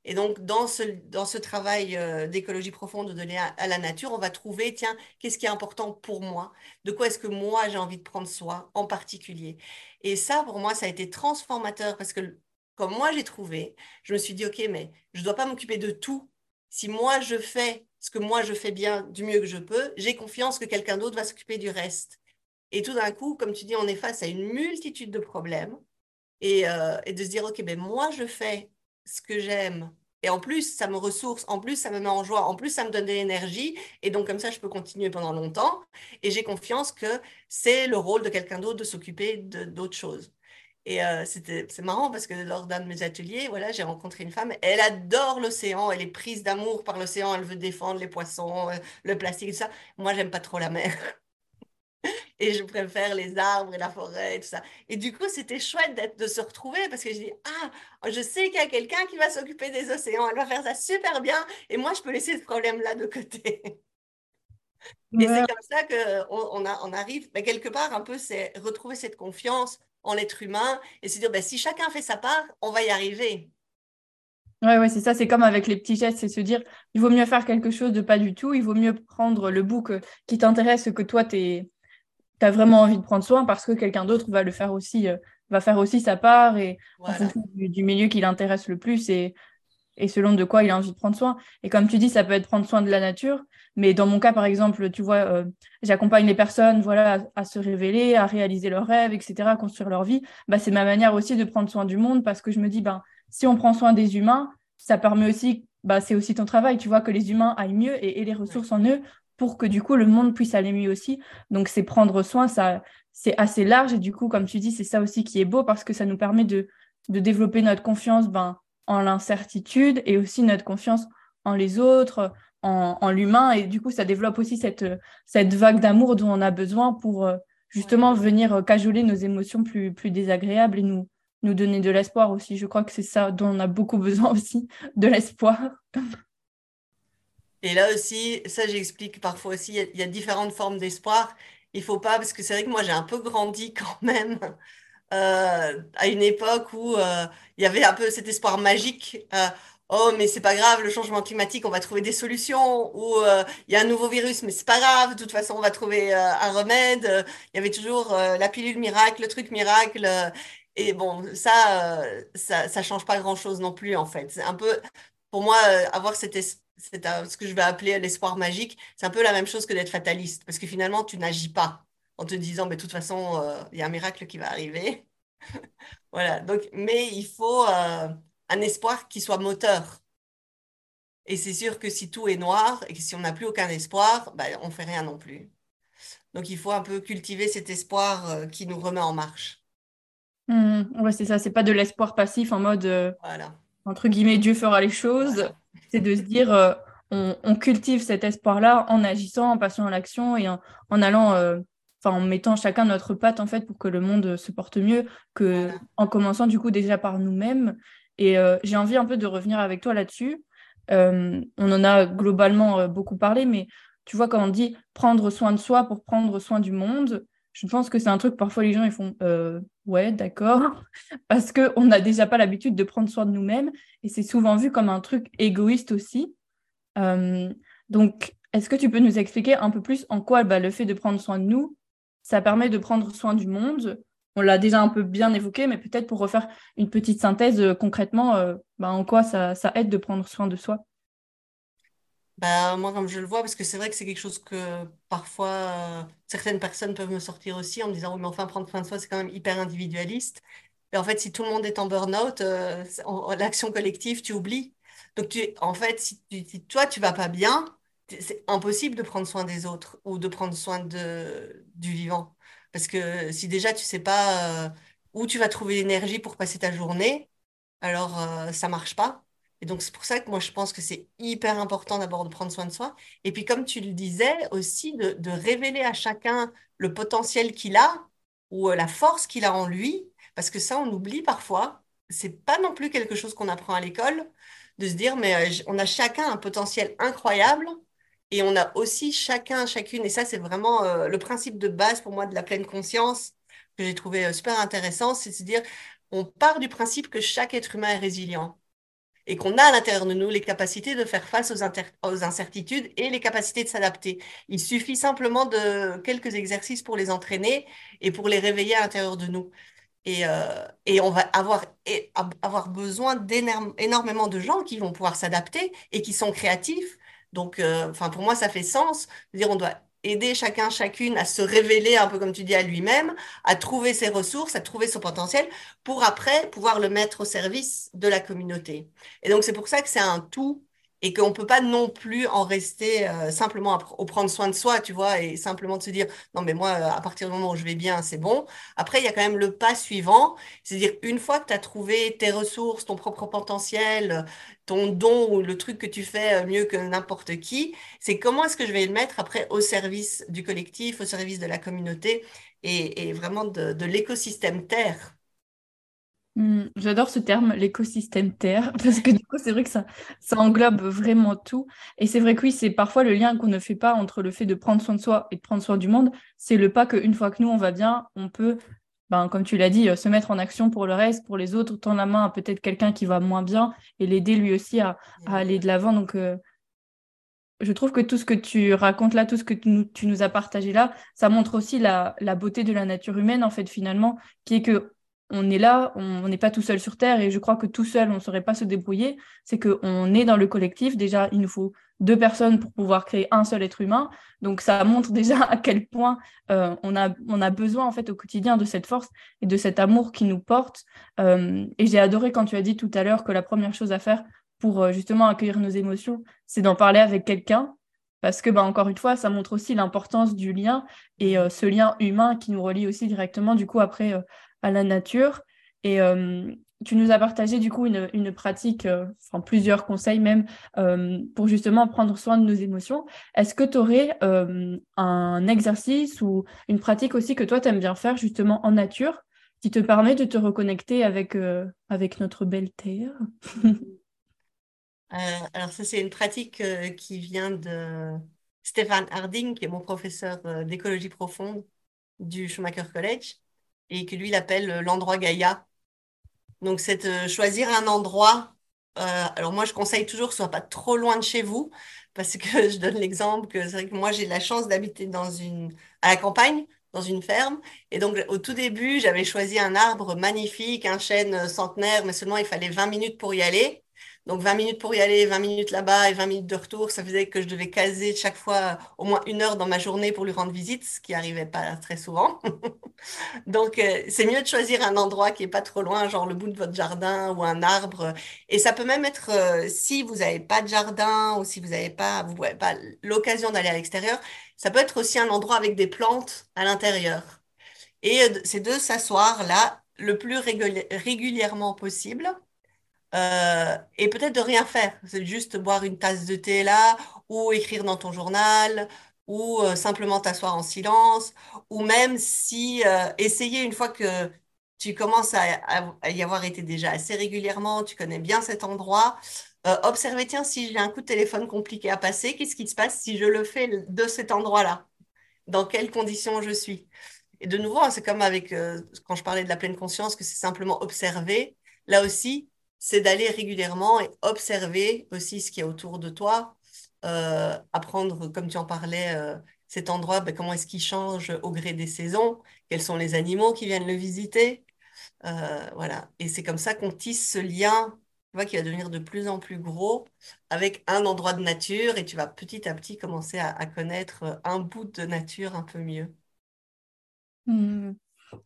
Et donc, dans ce, dans ce travail euh, d'écologie profonde, de lien à la nature, on va trouver, tiens, qu'est-ce qui est important pour moi? De quoi est-ce que moi, j'ai envie de prendre soin en particulier? Et ça, pour moi, ça a été transformateur parce que, comme moi, j'ai trouvé, je me suis dit, OK, mais je ne dois pas m'occuper de tout. Si moi, je fais ce que moi je fais bien du mieux que je peux, j'ai confiance que quelqu'un d'autre va s'occuper du reste. Et tout d'un coup, comme tu dis, on est face à une multitude de problèmes et, euh, de se dire, OK, ben moi je fais ce que j'aime. Et en plus, ça me ressource, en plus, ça me met en joie, en plus, ça me donne de l'énergie. Et donc, comme ça, je peux continuer pendant longtemps. Et j'ai confiance que c'est le rôle de quelqu'un d'autre de s'occuper d'autres choses. Et euh, c'était, c'est marrant parce que lors d'un de mes ateliers, voilà, j'ai rencontré une femme, elle adore l'océan, elle est prise d'amour par l'océan, elle veut défendre les poissons, euh, le plastique, tout ça. Moi, j'aime pas trop la mer. et je préfère les arbres et la forêt et tout ça. Et du coup, c'était chouette d'être, de se retrouver parce que je dis, ah, je sais qu'il y a quelqu'un qui va s'occuper des océans, elle va faire ça super bien, et moi, je peux laisser ce problème-là de côté. Et c'est comme ça qu'on on, on arrive, mais quelque part, un peu, c'est retrouver cette confiance en l'être humain et se dire ben, si chacun fait sa part, on va y arriver. Ouais, ouais, c'est ça, c'est comme avec les petits gestes, c'est se dire il vaut mieux faire quelque chose de pas du tout, il vaut mieux prendre le bout qui t'intéresse, que toi, tu as vraiment envie de prendre soin parce que quelqu'un d'autre va le faire aussi, euh, va faire aussi sa part et en fonction du, milieu qui l'intéresse le plus et, et selon de quoi il a envie de prendre soin. Et comme tu dis, ça peut être prendre soin de la nature, mais dans mon cas, par exemple, tu vois, euh, j'accompagne les personnes voilà, à, se révéler, à réaliser leurs rêves, etc., à construire leur vie. Bah, c'est ma manière aussi de prendre soin du monde parce que je me dis, ben, si on prend soin des humains, ça permet aussi, bah, c'est aussi ton travail, tu vois, que les humains aillent mieux et aient les ressources en eux pour que du coup le monde puisse aller mieux aussi. Donc c'est prendre soin, ça c'est assez large et du coup, comme tu dis, c'est ça aussi qui est beau parce que ça nous permet de, de développer notre confiance ben, en l'incertitude et aussi notre confiance en les autres, en, l'humain. Et du coup, ça développe aussi cette, cette vague d'amour dont on a besoin pour euh, justement venir euh, cajoler nos émotions plus, plus désagréables et nous, nous donner de l'espoir aussi. Je crois que c'est ça dont on a beaucoup besoin aussi, de l'espoir. Et là aussi, ça j'explique parfois aussi, il y, a différentes formes d'espoir. Il faut pas, parce que c'est vrai que moi j'ai un peu grandi quand même euh, à une époque où il y avait un peu cet espoir magique oh mais c'est pas grave, le changement climatique, on va trouver des solutions, ou euh, il y a un nouveau virus, mais c'est pas grave, de toute façon on va trouver euh, un remède. Il y avait toujours euh, la pilule miracle, le truc miracle. et bon, ça, ça, ça change pas grand-chose non plus en fait. C'est un peu, pour moi, avoir cette c'est ce que je vais appeler l'espoir magique, c'est un peu la même chose que d'être fataliste, parce que finalement, tu n'agis pas en te disant, mais de toute façon, il y a un miracle qui va arriver. voilà, donc, mais il faut, un espoir qui soit moteur. Et c'est sûr que si tout est noir et que si on n'a plus aucun espoir, ben, on ne fait rien non plus. Donc il faut un peu cultiver cet espoir euh, qui nous remet en marche. Mmh, ouais, c'est ça, c'est pas de l'espoir passif en mode euh, voilà. entre guillemets, Dieu fera les choses, c'est de se dire, euh, on, cultive cet espoir-là en agissant, en passant à l'action et en, allant, euh, enfin, en mettant chacun notre patte, en fait, pour que le monde se porte mieux, que en commençant, du coup, déjà par nous-mêmes. Et euh, j'ai envie un peu de revenir avec toi là-dessus. on en a globalement beaucoup parlé, mais tu vois, quand on dit prendre soin de soi pour prendre soin du monde, je pense que c'est un truc, parfois les gens ils font euh, ouais, d'accord, parce qu'on n'a déjà pas l'habitude de prendre soin de nous-mêmes et c'est souvent vu comme un truc égoïste aussi. Euh, donc, est-ce que tu peux nous expliquer un peu plus en quoi bah, le fait de prendre soin de nous, ça permet de prendre soin du monde On l'a déjà un peu bien évoqué, mais peut-être pour refaire une petite synthèse euh, concrètement, bah, en quoi ça, aide de prendre soin de soi? Bah, moi, comme je le vois, parce que c'est vrai que c'est quelque chose que parfois euh, certaines personnes peuvent me sortir aussi en me disant, oui, mais enfin, prendre soin de soi, c'est quand même hyper individualiste. Et en fait, si tout le monde est en burn-out, euh, l'action collective, tu oublies. Donc, tu, en fait, si, toi, tu vas pas bien, c'est impossible de prendre soin des autres ou de prendre soin de, du vivant. Parce que si déjà tu sais pas euh, où tu vas trouver l'énergie pour passer ta journée, alors ça marche pas. Et donc, c'est pour ça que moi, je pense que c'est hyper important d'abord de prendre soin de soi. Et puis, comme tu le disais, aussi de, révéler à chacun le potentiel qu'il a ou euh, la force qu'il a en lui. Parce que ça, on oublie parfois. C'est pas non plus quelque chose qu'on apprend à l'école, de se dire, mais euh, on a chacun un potentiel incroyable. Et on a aussi chacun, chacune, et ça, c'est vraiment euh, le principe de base pour moi de la pleine conscience que j'ai trouvé super intéressant, c'est de dire, on part du principe que chaque être humain est résilient et qu'on a à l'intérieur de nous les capacités de faire face aux, incertitudes et les capacités de s'adapter. Il suffit simplement de quelques exercices pour les entraîner et pour les réveiller à l'intérieur de nous. Et, euh, on va avoir besoin d'énormément de gens qui vont pouvoir s'adapter et qui sont créatifs. Donc, euh, enfin, pour moi, ça fait sens. dire, on doit aider chacun, chacune à se révéler un peu comme tu dis à lui-même, à trouver ses ressources, à trouver son potentiel pour après pouvoir le mettre au service de la communauté. Et donc c'est pour ça que c'est un tout et qu'on ne peut pas non plus en rester euh, simplement au prendre soin de soi, tu vois, et simplement de se dire, non, mais moi, à partir du moment où je vais bien, c'est bon. Après, il y a quand même le pas suivant, c'est-à-dire une fois que tu as trouvé tes ressources, ton propre potentiel, ton don ou le truc que tu fais euh, mieux que n'importe qui, c'est comment est-ce que je vais le mettre après au service du collectif, au service de la communauté et, vraiment de l'écosystème Terre? Hmm, j'adore ce terme, l'écosystème Terre, parce que du coup, c'est vrai que ça, ça englobe vraiment tout. Et c'est vrai que oui, c'est parfois le lien qu'on ne fait pas entre le fait de prendre soin de soi et de prendre soin du monde. C'est le pas qu'une fois que nous, on va bien, on peut, ben, comme tu l'as dit, euh, se mettre en action pour le reste, pour les autres, tendre la main à peut-être quelqu'un qui va moins bien et l'aider lui aussi à, aller de l'avant. Donc, euh, je trouve que tout ce que tu racontes là, tout ce que tu nous, tu nous as partagé là, ça montre aussi la, la beauté de la nature humaine, en fait, finalement, qui est que on est là, on n'est pas tout seul sur Terre et je crois que tout seul, on ne saurait pas se débrouiller. C'est qu'on est dans le collectif. Déjà, il nous faut deux personnes pour pouvoir créer un seul être humain. Donc, ça montre déjà à quel point euh, on, a, besoin en fait au quotidien de cette force et de cet amour qui nous porte. Euh, et j'ai adoré quand tu as dit tout à l'heure que la première chose à faire pour euh, justement accueillir nos émotions, c'est d'en parler avec quelqu'un. Parce que, bah, encore une fois, ça montre aussi l'importance du lien et ce lien humain qui nous relie aussi directement, du coup, après, à la nature. Et euh, tu nous as partagé du coup une, pratique, euh, enfin plusieurs conseils même, euh, pour justement prendre soin de nos émotions. Est-ce que tu aurais un exercice ou une pratique aussi que toi, tu aimes bien faire justement en nature, qui te permet de te reconnecter avec, avec notre belle terre? Alors ça, c'est une pratique qui vient de Stéphane Harding, qui est mon professeur d'écologie profonde du Schumacher College et que lui, il appelle euh, l'endroit Gaïa. Donc, c'est euh, choisir un endroit. Euh, alors, moi, je conseille toujours que ce soit pas trop loin de chez vous, parce que je donne l'exemple que c'est vrai que moi, j'ai la chance d'habiter dans une, à la campagne, dans une ferme. Et donc, au tout début, j'avais choisi un arbre magnifique, un chêne centenaire, mais seulement il fallait 20 minutes pour y aller. Donc 20 minutes pour y aller, 20 minutes là-bas et 20 minutes de retour, ça faisait que je devais caser chaque fois au moins une heure dans ma journée pour lui rendre visite, ce qui n'arrivait pas très souvent. Donc euh, c'est mieux de choisir un endroit qui est pas trop loin, genre le bout de votre jardin ou un arbre. Et ça peut même être, euh, si vous n'avez pas de jardin ou si vous n'avez pas, pas l'occasion d'aller à l'extérieur, ça peut être aussi un endroit avec des plantes à l'intérieur. Et euh, c'est de s'asseoir là le plus régulièrement possible euh, et peut-être de rien faire. C'est juste boire une tasse de thé là, ou écrire dans ton journal, ou euh, simplement t'asseoir en silence, ou même si euh, essayer une fois que tu commences à, y avoir été déjà assez régulièrement, tu connais bien cet endroit, observer, tiens, si j'ai un coup de téléphone compliqué à passer, qu'est-ce qui se passe si je le fais de cet endroit-là? Dans quelles conditions je suis? Et de nouveau, hein, c'est comme avec quand je parlais de la pleine conscience, que c'est simplement observer. Là aussi, c'est d'aller régulièrement et observer aussi ce qui est autour de toi, euh, apprendre, comme tu en parlais, euh, cet endroit, ben, comment est-ce qu'il change au gré des saisons, quels sont les animaux qui viennent le visiter. Euh, voilà. Et c'est comme ça qu'on tisse ce lien tu vois, qui va devenir de plus en plus gros avec un endroit de nature et tu vas petit à petit commencer à, connaître un bout de nature un peu mieux. Mmh.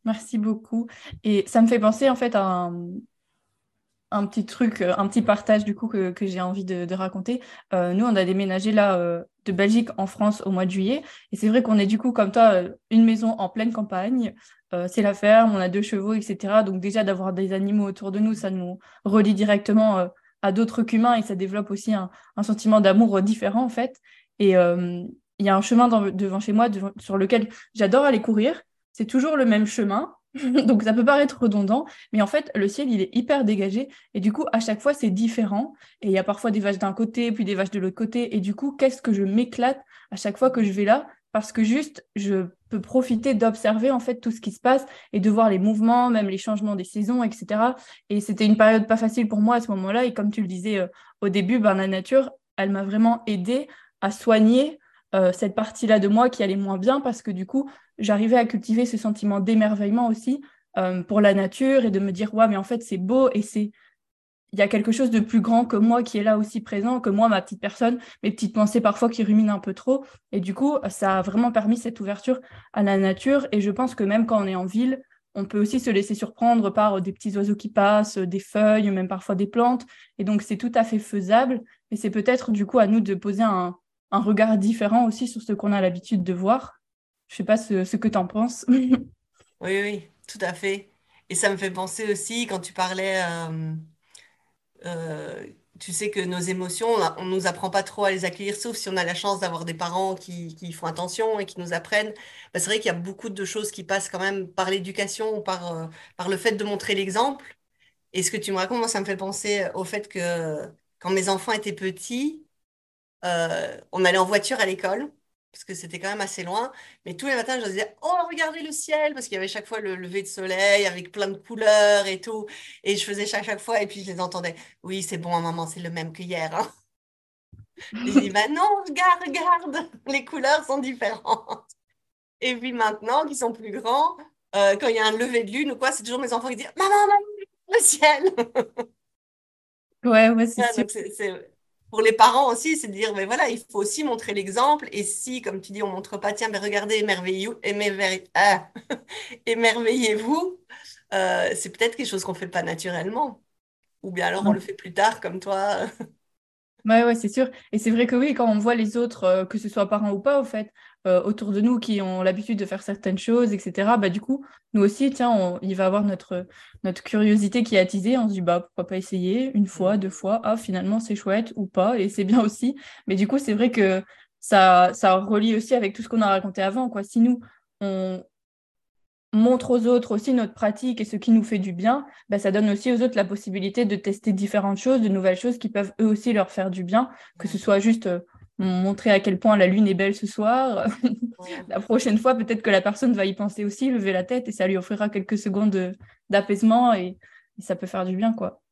Merci beaucoup. Et ça me fait penser en fait à un, un petit truc, euh, un petit partage du coup que, j'ai envie de, raconter. Euh, nous, on a déménagé là euh, de Belgique en France au mois de juillet. Et c'est vrai qu'on est du coup, comme toi, une maison en pleine campagne. c'est la ferme, on a deux chevaux, etc. Donc déjà, d'avoir des animaux autour de nous, ça nous relie directement à d'autres qu'humains et ça développe aussi un, sentiment d'amour différent en fait. Et il y a un chemin devant chez moi sur lequel j'adore aller courir. C'est toujours le même chemin, Donc ça peut paraître redondant, mais en fait, le ciel, il est hyper dégagé. Et du coup, à chaque fois, c'est différent. Et il y a parfois des vaches d'un côté, puis des vaches de l'autre côté. Et du coup, qu'est-ce que je m'éclate à chaque fois que je vais là? Parce que juste, je peux profiter d'observer en fait tout ce qui se passe et de voir les mouvements, même les changements des saisons, etc. Et c'était une période pas facile pour moi à ce moment-là. Et comme tu le disais euh, au début, ben, la nature, elle m'a vraiment aidé à soigner euh, cette partie-là de moi qui allait moins bien parce que du coup, j'arrivais à cultiver ce sentiment d'émerveillement aussi euh, pour la nature et de me dire, ouais, mais en fait, c'est beau et c'est. Il y a quelque chose de plus grand que moi qui est là aussi présent, que moi, ma petite personne, mes petites pensées parfois qui ruminent un peu trop. Et du coup, ça a vraiment permis cette ouverture à la nature. Et je pense que même quand on est en ville, on peut aussi se laisser surprendre par des petits oiseaux qui passent, des feuilles, même parfois des plantes. Et donc, c'est tout à fait faisable. Et c'est peut-être du coup à nous de poser un, un regard différent aussi sur ce qu'on a l'habitude de voir. Je sais pas ce, que tu en penses. oui, oui, tout à fait. Et ça me fait penser aussi quand tu parlais, euh, euh, tu sais que nos émotions, on ne nous apprend pas trop à les accueillir, sauf si on a la chance d'avoir des parents qui, font attention et qui nous apprennent. Bah, c'est vrai qu'il y a beaucoup de choses qui passent quand même par l'éducation par, euh, par le fait de montrer l'exemple. Et ce que tu me racontes, moi, ça me fait penser au fait que quand mes enfants étaient petits, euh, on allait en voiture à l'école, parce que c'était quand même assez loin. Mais tous les matins, je disais, oh, regardez le ciel, parce qu'il y avait chaque fois le lever de soleil avec plein de couleurs et tout. Et je faisais chaque, chaque fois, et puis je les entendais, oui, c'est bon, maman, c'est le même qu'hier. Hein. Et je dis, bah non, regarde, regarde, les couleurs sont différentes. Et puis maintenant, qu'ils sont plus grands, euh, quand il y a un lever de lune ou quoi, c'est toujours mes enfants qui disent, maman, maman, le ciel. Ouais, ouais, c'est pour les parents aussi, c'est de dire, mais voilà, il faut aussi montrer l'exemple. Et si, comme tu dis, on montre pas, tiens, mais regardez, émerveillez-vous, ah, émerveillez-vous, euh, c'est peut-être quelque chose qu'on fait pas naturellement. Ou bien alors on le fait plus tard, comme toi. Ouais, ouais, c'est sûr. Et c'est vrai que oui, quand on voit les autres, euh, que ce soit parents ou pas, au fait, euh, autour de nous qui ont l'habitude de faire certaines choses, etc., bah, du coup, nous aussi, tiens, il va avoir notre, notre curiosité qui est attisée. On se dit, bah, pourquoi pas essayer une fois, deux fois, ah, finalement, c'est chouette ou pas, et c'est bien aussi. Mais du coup, c'est vrai que ça, ça relie aussi avec tout ce qu'on a raconté avant. Quoi. Si nous, on, montre aux autres aussi notre pratique et ce qui nous fait du bien, bah, ça donne aussi aux autres la possibilité de tester différentes choses, de nouvelles choses qui peuvent eux aussi leur faire du bien, que ce soit juste euh, montrer à quel point la lune est belle ce soir. la prochaine fois, peut-être que la personne va y penser aussi, lever la tête et ça lui offrira quelques secondes d'apaisement et, ça peut faire du bien, quoi.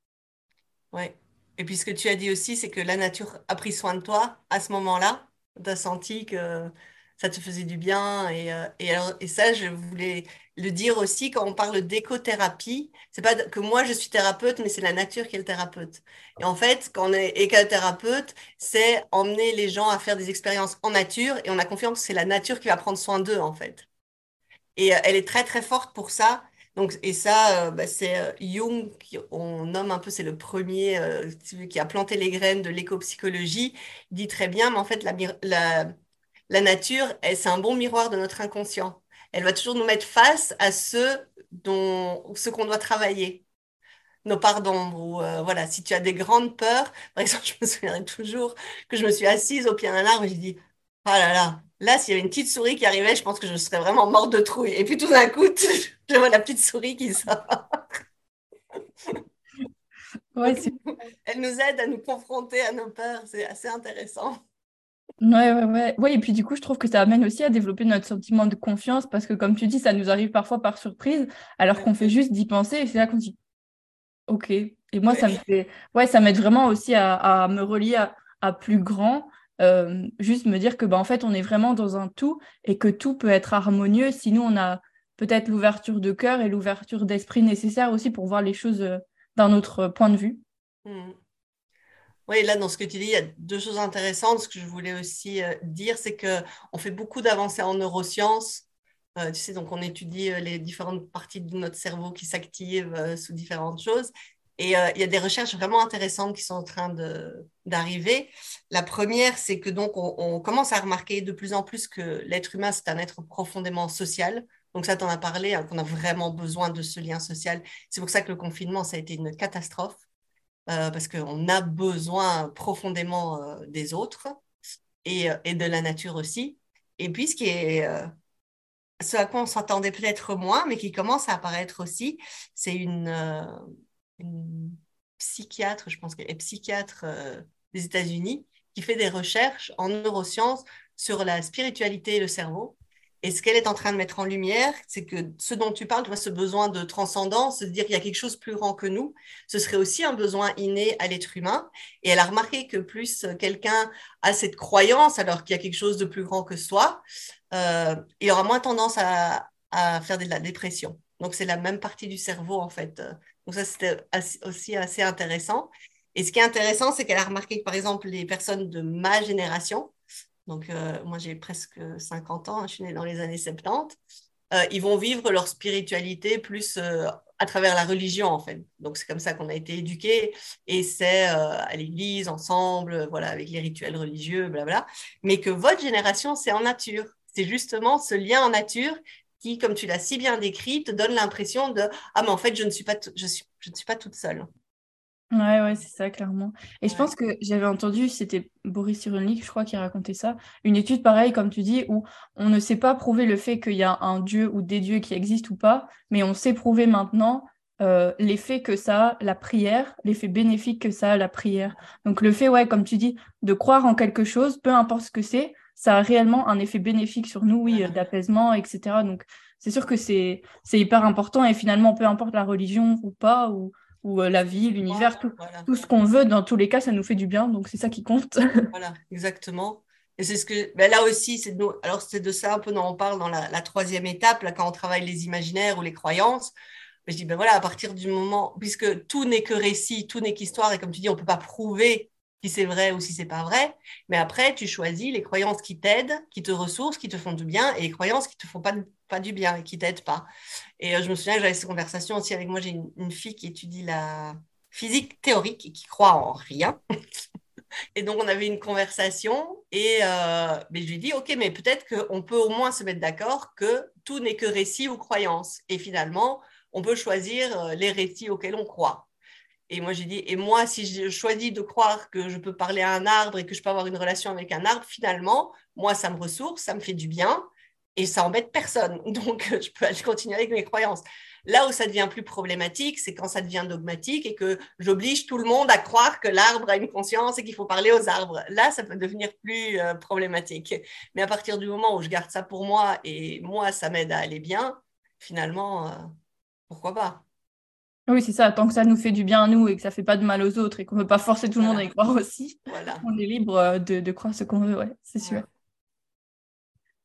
Ouais. Et puis ce que tu as dit aussi, c'est que la nature a pris soin de toi à ce moment-là. Tu as senti que ça te faisait du bien. Et, euh, et, et ça, je voulais le dire aussi quand on parle d'écothérapie. C'est pas que moi je suis thérapeute, mais c'est la nature qui est le thérapeute. Et en fait, quand on est écothérapeute, c'est emmener les gens à faire des expériences en nature et on a confiance que c'est la nature qui va prendre soin d'eux, en fait. Et euh, elle est très, très forte pour ça. Donc, et ça, euh, bah, c'est Jung, on nomme un peu, c'est le premier qui a planté les graines de l'éco-psychologie. Dit très bien, mais en fait, la la nature, c'est un bon miroir de notre inconscient. Elle va toujours nous mettre face à ce dont, ce qu'on doit travailler. nos parts d'ombre. Ou euh, voilà, si tu as des grandes peurs, par exemple, je me souviens toujours que je me suis assise au pied d'un arbre et j'ai dit, oh là là, là, s'il y avait une petite souris qui arrivait, je pense que je serais vraiment morte de trouille. Et puis tout d'un coup, je vois la petite souris qui sort. Ouais, Elle nous aide à nous confronter à nos peurs, c'est assez intéressant. Ouais, ouais, ouais. Ouais, et puis du coup, je trouve que ça amène aussi à développer notre sentiment de confiance parce que, comme tu dis, ça nous arrive parfois par surprise, alors qu'on fait juste d'y penser et c'est là qu'on dit OK. Et moi, ça me fait. Ouais, ça m'aide vraiment aussi à, me relier à, plus grand. Euh, juste me dire que, bah, en fait, on est vraiment dans un tout et que tout peut être harmonieux si nous, on a peut-être l'ouverture de cœur et l'ouverture d'esprit nécessaire aussi pour voir les choses euh, d'un autre point de vue. Mmh. Oui, là, dans ce que tu dis, il y a deux choses intéressantes. Ce que je voulais aussi euh, dire, c'est qu'on fait beaucoup d'avancées en neurosciences. Euh, tu sais, donc on étudie euh, les différentes parties de notre cerveau qui s'activent sous différentes choses. Et il y a des recherches vraiment intéressantes qui sont en train d'arriver. La première, c'est que donc on, commence à remarquer de plus en plus que l'être humain, c'est un être profondément social. Donc ça, t'en as parlé, hein, qu'on a vraiment besoin de ce lien social. C'est pour ça que le confinement, ça a été une catastrophe. Euh, parce qu'on a besoin profondément euh, des autres et, euh, et, de la nature aussi. Et puis, ce qui est ce à quoi on s'attendait peut-être moins, mais qui commence à apparaître aussi, c'est une, une, psychiatre, je pense qu'elle est psychiatre des États-Unis, qui fait des recherches en neurosciences sur la spiritualité et le cerveau. Et ce qu'elle est en train de mettre en lumière, c'est que ce dont tu parles, ce besoin de transcendance, de dire qu'il y a quelque chose plus grand que nous, ce serait aussi un besoin inné à l'être humain. Et elle a remarqué que plus quelqu'un a cette croyance, alors qu'il y a quelque chose de plus grand que soi, euh, il aura moins tendance à, faire de la dépression. Donc, c'est la même partie du cerveau, en fait. Donc, ça, c'était aussi assez intéressant. Et ce qui est intéressant, c'est qu'elle a remarqué que, par exemple, les personnes de ma génération, donc euh, moi j'ai presque 50 ans, je suis née dans les années 70, euh, ils vont vivre leur spiritualité plus euh, à travers la religion en fait. Donc c'est comme ça qu'on a été éduqués et c'est à l'église ensemble, voilà, avec les rituels religieux, blabla. Mais que votre génération c'est en nature. C'est justement ce lien en nature qui, comme tu l'as si bien décrit, te donne l'impression de ah mais en fait je ne suis pas je ne suis pas toute seule. Ouais, ouais, c'est ça, clairement. Et je pense que j'avais entendu, c'était Boris Cyrulnik, je crois, qui racontait ça, une étude pareille, comme tu dis, où on ne sait pas prouver le fait qu'il y a un dieu ou des dieux qui existent ou pas, mais on sait prouver maintenant euh, l'effet que ça a la prière, l'effet bénéfique que ça a la prière. Donc le fait, ouais, comme tu dis, de croire en quelque chose, peu importe ce que c'est, ça a réellement un effet bénéfique sur nous, oui, d'apaisement, etc. Donc c'est sûr que c'est hyper important et finalement, peu importe la religion ou pas, ou ou euh, la vie, l'univers, tout, tout, ce qu'on veut, dans tous les cas, ça nous fait du bien, donc c'est ça qui compte. voilà, exactement. Et c'est ce que, ben là aussi, c'est de, alors c'est de ça un peu dont on parle dans la, troisième étape, là, quand on travaille les imaginaires ou les croyances. Ben, je dis, ben voilà, à partir du moment, puisque tout n'est que récit, tout n'est qu'histoire, et comme tu dis, on ne peut pas prouver si c'est vrai ou si c'est pas vrai. Mais après, tu choisis les croyances qui t'aident, qui te ressourcent, qui te font du bien, et les croyances qui te font pas, pas du bien et qui t'aident pas. Et euh, je me souviens que j'avais cette conversation aussi avec moi. J'ai une, fille qui étudie la physique théorique et qui croit en rien. et donc, on avait une conversation et euh, mais je lui ai dit, OK, mais peut-être qu'on peut au moins se mettre d'accord que tout n'est que récit ou croyance. Et finalement, on peut choisir euh, les récits auxquels on croit. Et moi, j'ai dit, et moi, si je choisis de croire que je peux parler à un arbre et que je peux avoir une relation avec un arbre, finalement, moi, ça me ressource, ça me fait du bien et ça embête personne. Donc, je peux continuer avec mes croyances. Là où ça devient plus problématique, c'est quand ça devient dogmatique et que j'oblige tout le monde à croire que l'arbre a une conscience et qu'il faut parler aux arbres. Là, ça peut devenir plus euh, problématique. Mais à partir du moment où je garde ça pour moi et moi, ça m'aide à aller bien, finalement, euh, pourquoi pas? Oui, c'est ça. Tant que ça nous fait du bien à nous et que ça fait pas de mal aux autres et qu'on ne veut pas forcer tout le monde à y croire aussi, on est libre euh, de, croire ce qu'on veut, ouais, c'est sûr.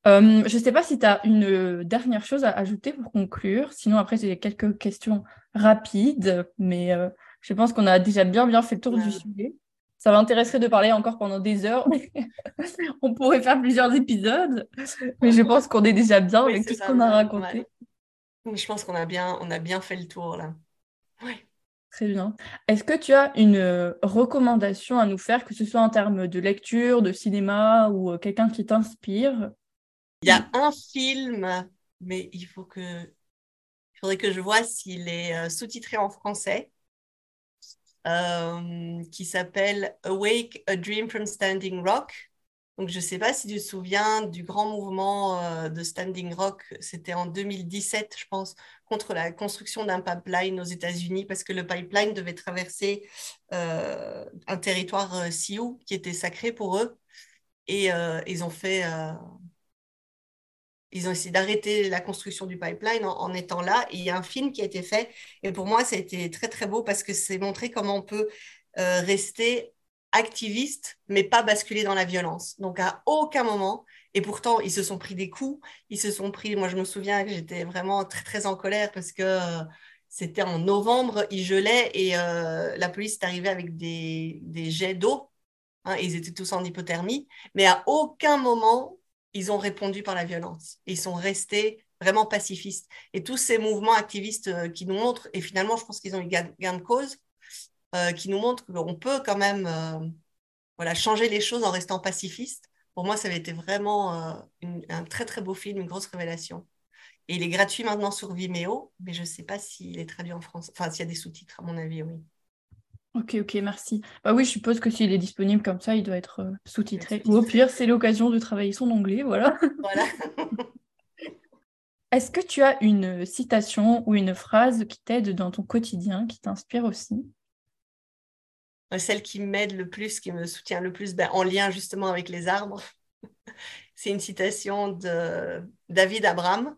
Euh, je ne sais pas si tu as une euh, dernière chose à ajouter pour conclure. Sinon, après, j'ai quelques questions rapides, mais je pense qu'on a déjà bien, bien fait le tour du sujet. Ça m'intéresserait de parler encore pendant des heures. on pourrait faire plusieurs épisodes, mais je pense qu'on est déjà bien avec tout ce qu'on a raconté. Je pense qu'on a bien, on a bien fait le tour là. Oui. Très bien. Est-ce que tu as une euh, recommandation à nous faire, que ce soit en termes de lecture, de cinéma ou euh, quelqu'un qui t'inspire? Il y a un film, mais il faut que il faudrait que je vois s'il est euh, sous-titré en français. qui s'appelle Awake, a Dream from Standing Rock. Donc, je ne sais pas si tu te souviens du grand mouvement de Standing Rock, c'était en 2017, je pense, contre la construction d'un pipeline aux États-Unis, parce que le pipeline devait traverser un territoire Sioux qui était sacré pour eux. Et ils ont fait ils ont essayé d'arrêter la construction du pipeline en, étant là. Et il y a un film qui a été fait. Et pour moi, ça a été très, très beau parce que c'est montré comment on peut euh, rester activiste, mais pas basculer dans la violence. Donc, à aucun moment, et pourtant, ils se sont pris des coups. Ils se sont pris, moi, je me souviens que j'étais vraiment très, très en colère parce que euh, c'était en novembre, il gelait et euh, la police est arrivée avec des, jets d'eau. Hein, ils étaient tous en hypothermie. Mais à aucun moment, ils ont répondu par la violence. Ils sont restés vraiment pacifistes. Et tous ces mouvements activistes euh, qui nous montrent, et finalement, je pense qu'ils ont eu gain, de cause, euh, qui nous montrent qu'on peut quand même euh, voilà, changer les choses en restant pacifiste. Pour moi, ça avait été vraiment un très, très beau film, une grosse révélation. Et il est gratuit maintenant sur Vimeo, mais je ne sais pas s'il est traduit en français. Enfin, s'il y a des sous-titres, à mon avis, oui. Ok, ok, merci. Bah oui, je suppose que s'il est disponible comme ça, il doit être euh, sous-titré. Ou au pire, c'est l'occasion de travailler son anglais, voilà. Voilà. Est-ce que tu as une citation ou une phrase qui t'aide dans ton quotidien, qui t'inspire aussi? Celle qui m'aide le plus, qui me soutient le plus, ben, en lien justement avec les arbres, c'est une citation de David Abraham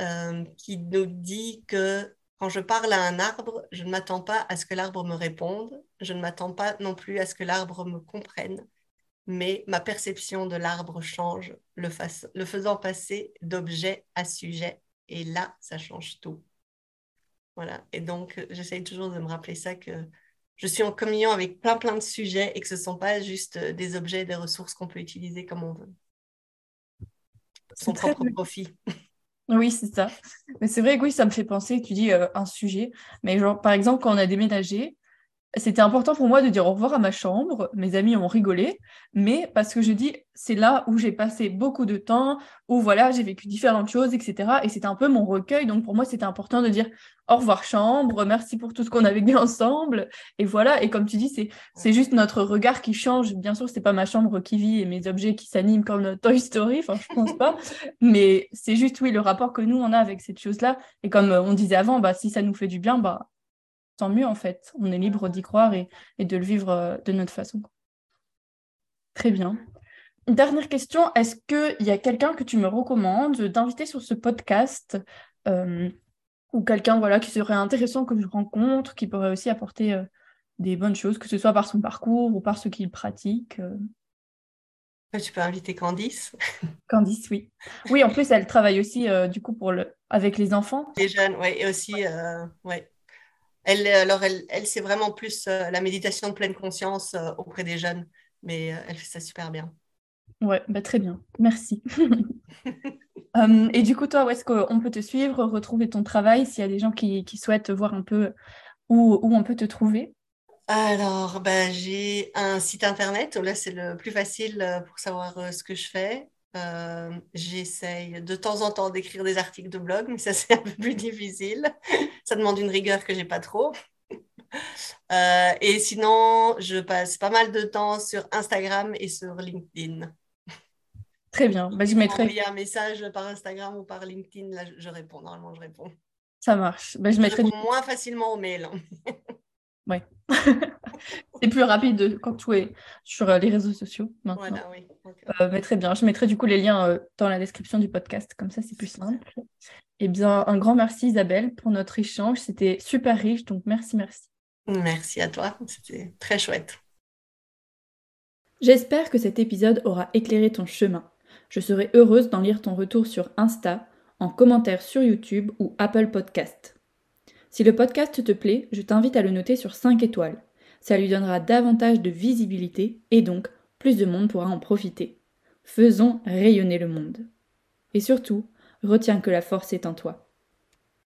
euh, qui nous dit que quand je parle à un arbre, je ne m'attends pas à ce que l'arbre me réponde, je ne m'attends pas non plus à ce que l'arbre me comprenne, mais ma perception de l'arbre change, le, le faisant passer d'objet à sujet, et là, ça change tout. Voilà, et donc j'essaye toujours de me rappeler ça, que je suis en communion avec plein plein de sujets et que ce ne sont pas juste des objets, des ressources qu'on peut utiliser comme on veut. Son propre profit. Oui, c'est ça. Mais c'est vrai que oui, ça me fait penser, tu dis euh, un sujet. Mais genre, par exemple, quand on a déménagé, c'était important pour moi de dire au revoir à ma chambre. Mes amis ont rigolé, mais parce que je dis, c'est là où j'ai passé beaucoup de temps, où voilà, j'ai vécu différentes choses, etc. Et c'était un peu mon recueil. Donc pour moi, c'était important de dire au revoir chambre, merci pour tout ce qu'on a vécu ensemble. Et voilà. Et comme tu dis, c'est c'est juste notre regard qui change. Bien sûr, c'est pas ma chambre qui vit et mes objets qui s'animent comme notre Toy Story. Enfin, je pense pas. mais c'est juste oui le rapport que nous on a avec cette chose-là. Et comme euh, on disait avant, bah si ça nous fait du bien, bah tant mieux en fait. On est libre d'y croire et, de le vivre euh, de notre façon. Très bien. Dernière question, est-ce qu'il y a quelqu'un que tu me recommandes d'inviter sur ce podcast euh, ou quelqu'un voilà, qui serait intéressant que je rencontre, qui pourrait aussi apporter euh, des bonnes choses, que ce soit par son parcours ou par ce qu'il pratique Tu peux inviter Candice. Candice, oui. Oui, en plus, elle travaille aussi du coup pour le... avec les enfants. Les jeunes, oui, et aussi, ouais. Elle, alors, elle, elle c'est vraiment plus euh, la méditation de pleine conscience euh, auprès des jeunes, mais euh, elle fait ça super bien. Ouais, bah, très bien. Merci. et du coup, toi, où est-ce qu'on peut te suivre, retrouver ton travail, s'il y a des gens qui, qui souhaitent voir un peu où, où on peut te trouver? Alors, bah, j'ai un site internet. Là, c'est le plus facile pour savoir ce que je fais. Euh, j'essaye de temps en temps d'écrire des articles de blog, mais ça c'est un peu plus difficile. Ça demande une rigueur que j'ai pas trop. Euh, et sinon, je passe pas mal de temps sur Instagram et sur LinkedIn. Très bien. Bah, je mettrai. Envoyer un message par Instagram ou par LinkedIn, là, je réponds. Normalement, je réponds. Ça marche. Bah, je, mettrai. moins facilement au mail. Hein. Oui. c'est plus rapide quand tu es sur euh, les réseaux sociaux Voilà, oui. Euh, mais très bien. Je mettrai du coup les liens euh, dans la description du podcast, comme ça c'est plus simple. Eh bien, un grand merci Isabelle pour notre échange. C'était super riche, donc merci, merci. Merci à toi, c'était très chouette. J'espère que cet épisode aura éclairé ton chemin. Je serai heureuse d'en lire ton retour sur Insta, en commentaire sur YouTube ou Apple Podcast. Si le podcast te plaît, je t'invite à le noter sur 5 étoiles. Ça lui donnera davantage de visibilité et donc plus de monde pourra en profiter. Faisons rayonner le monde. Et surtout, retiens que la force est en toi.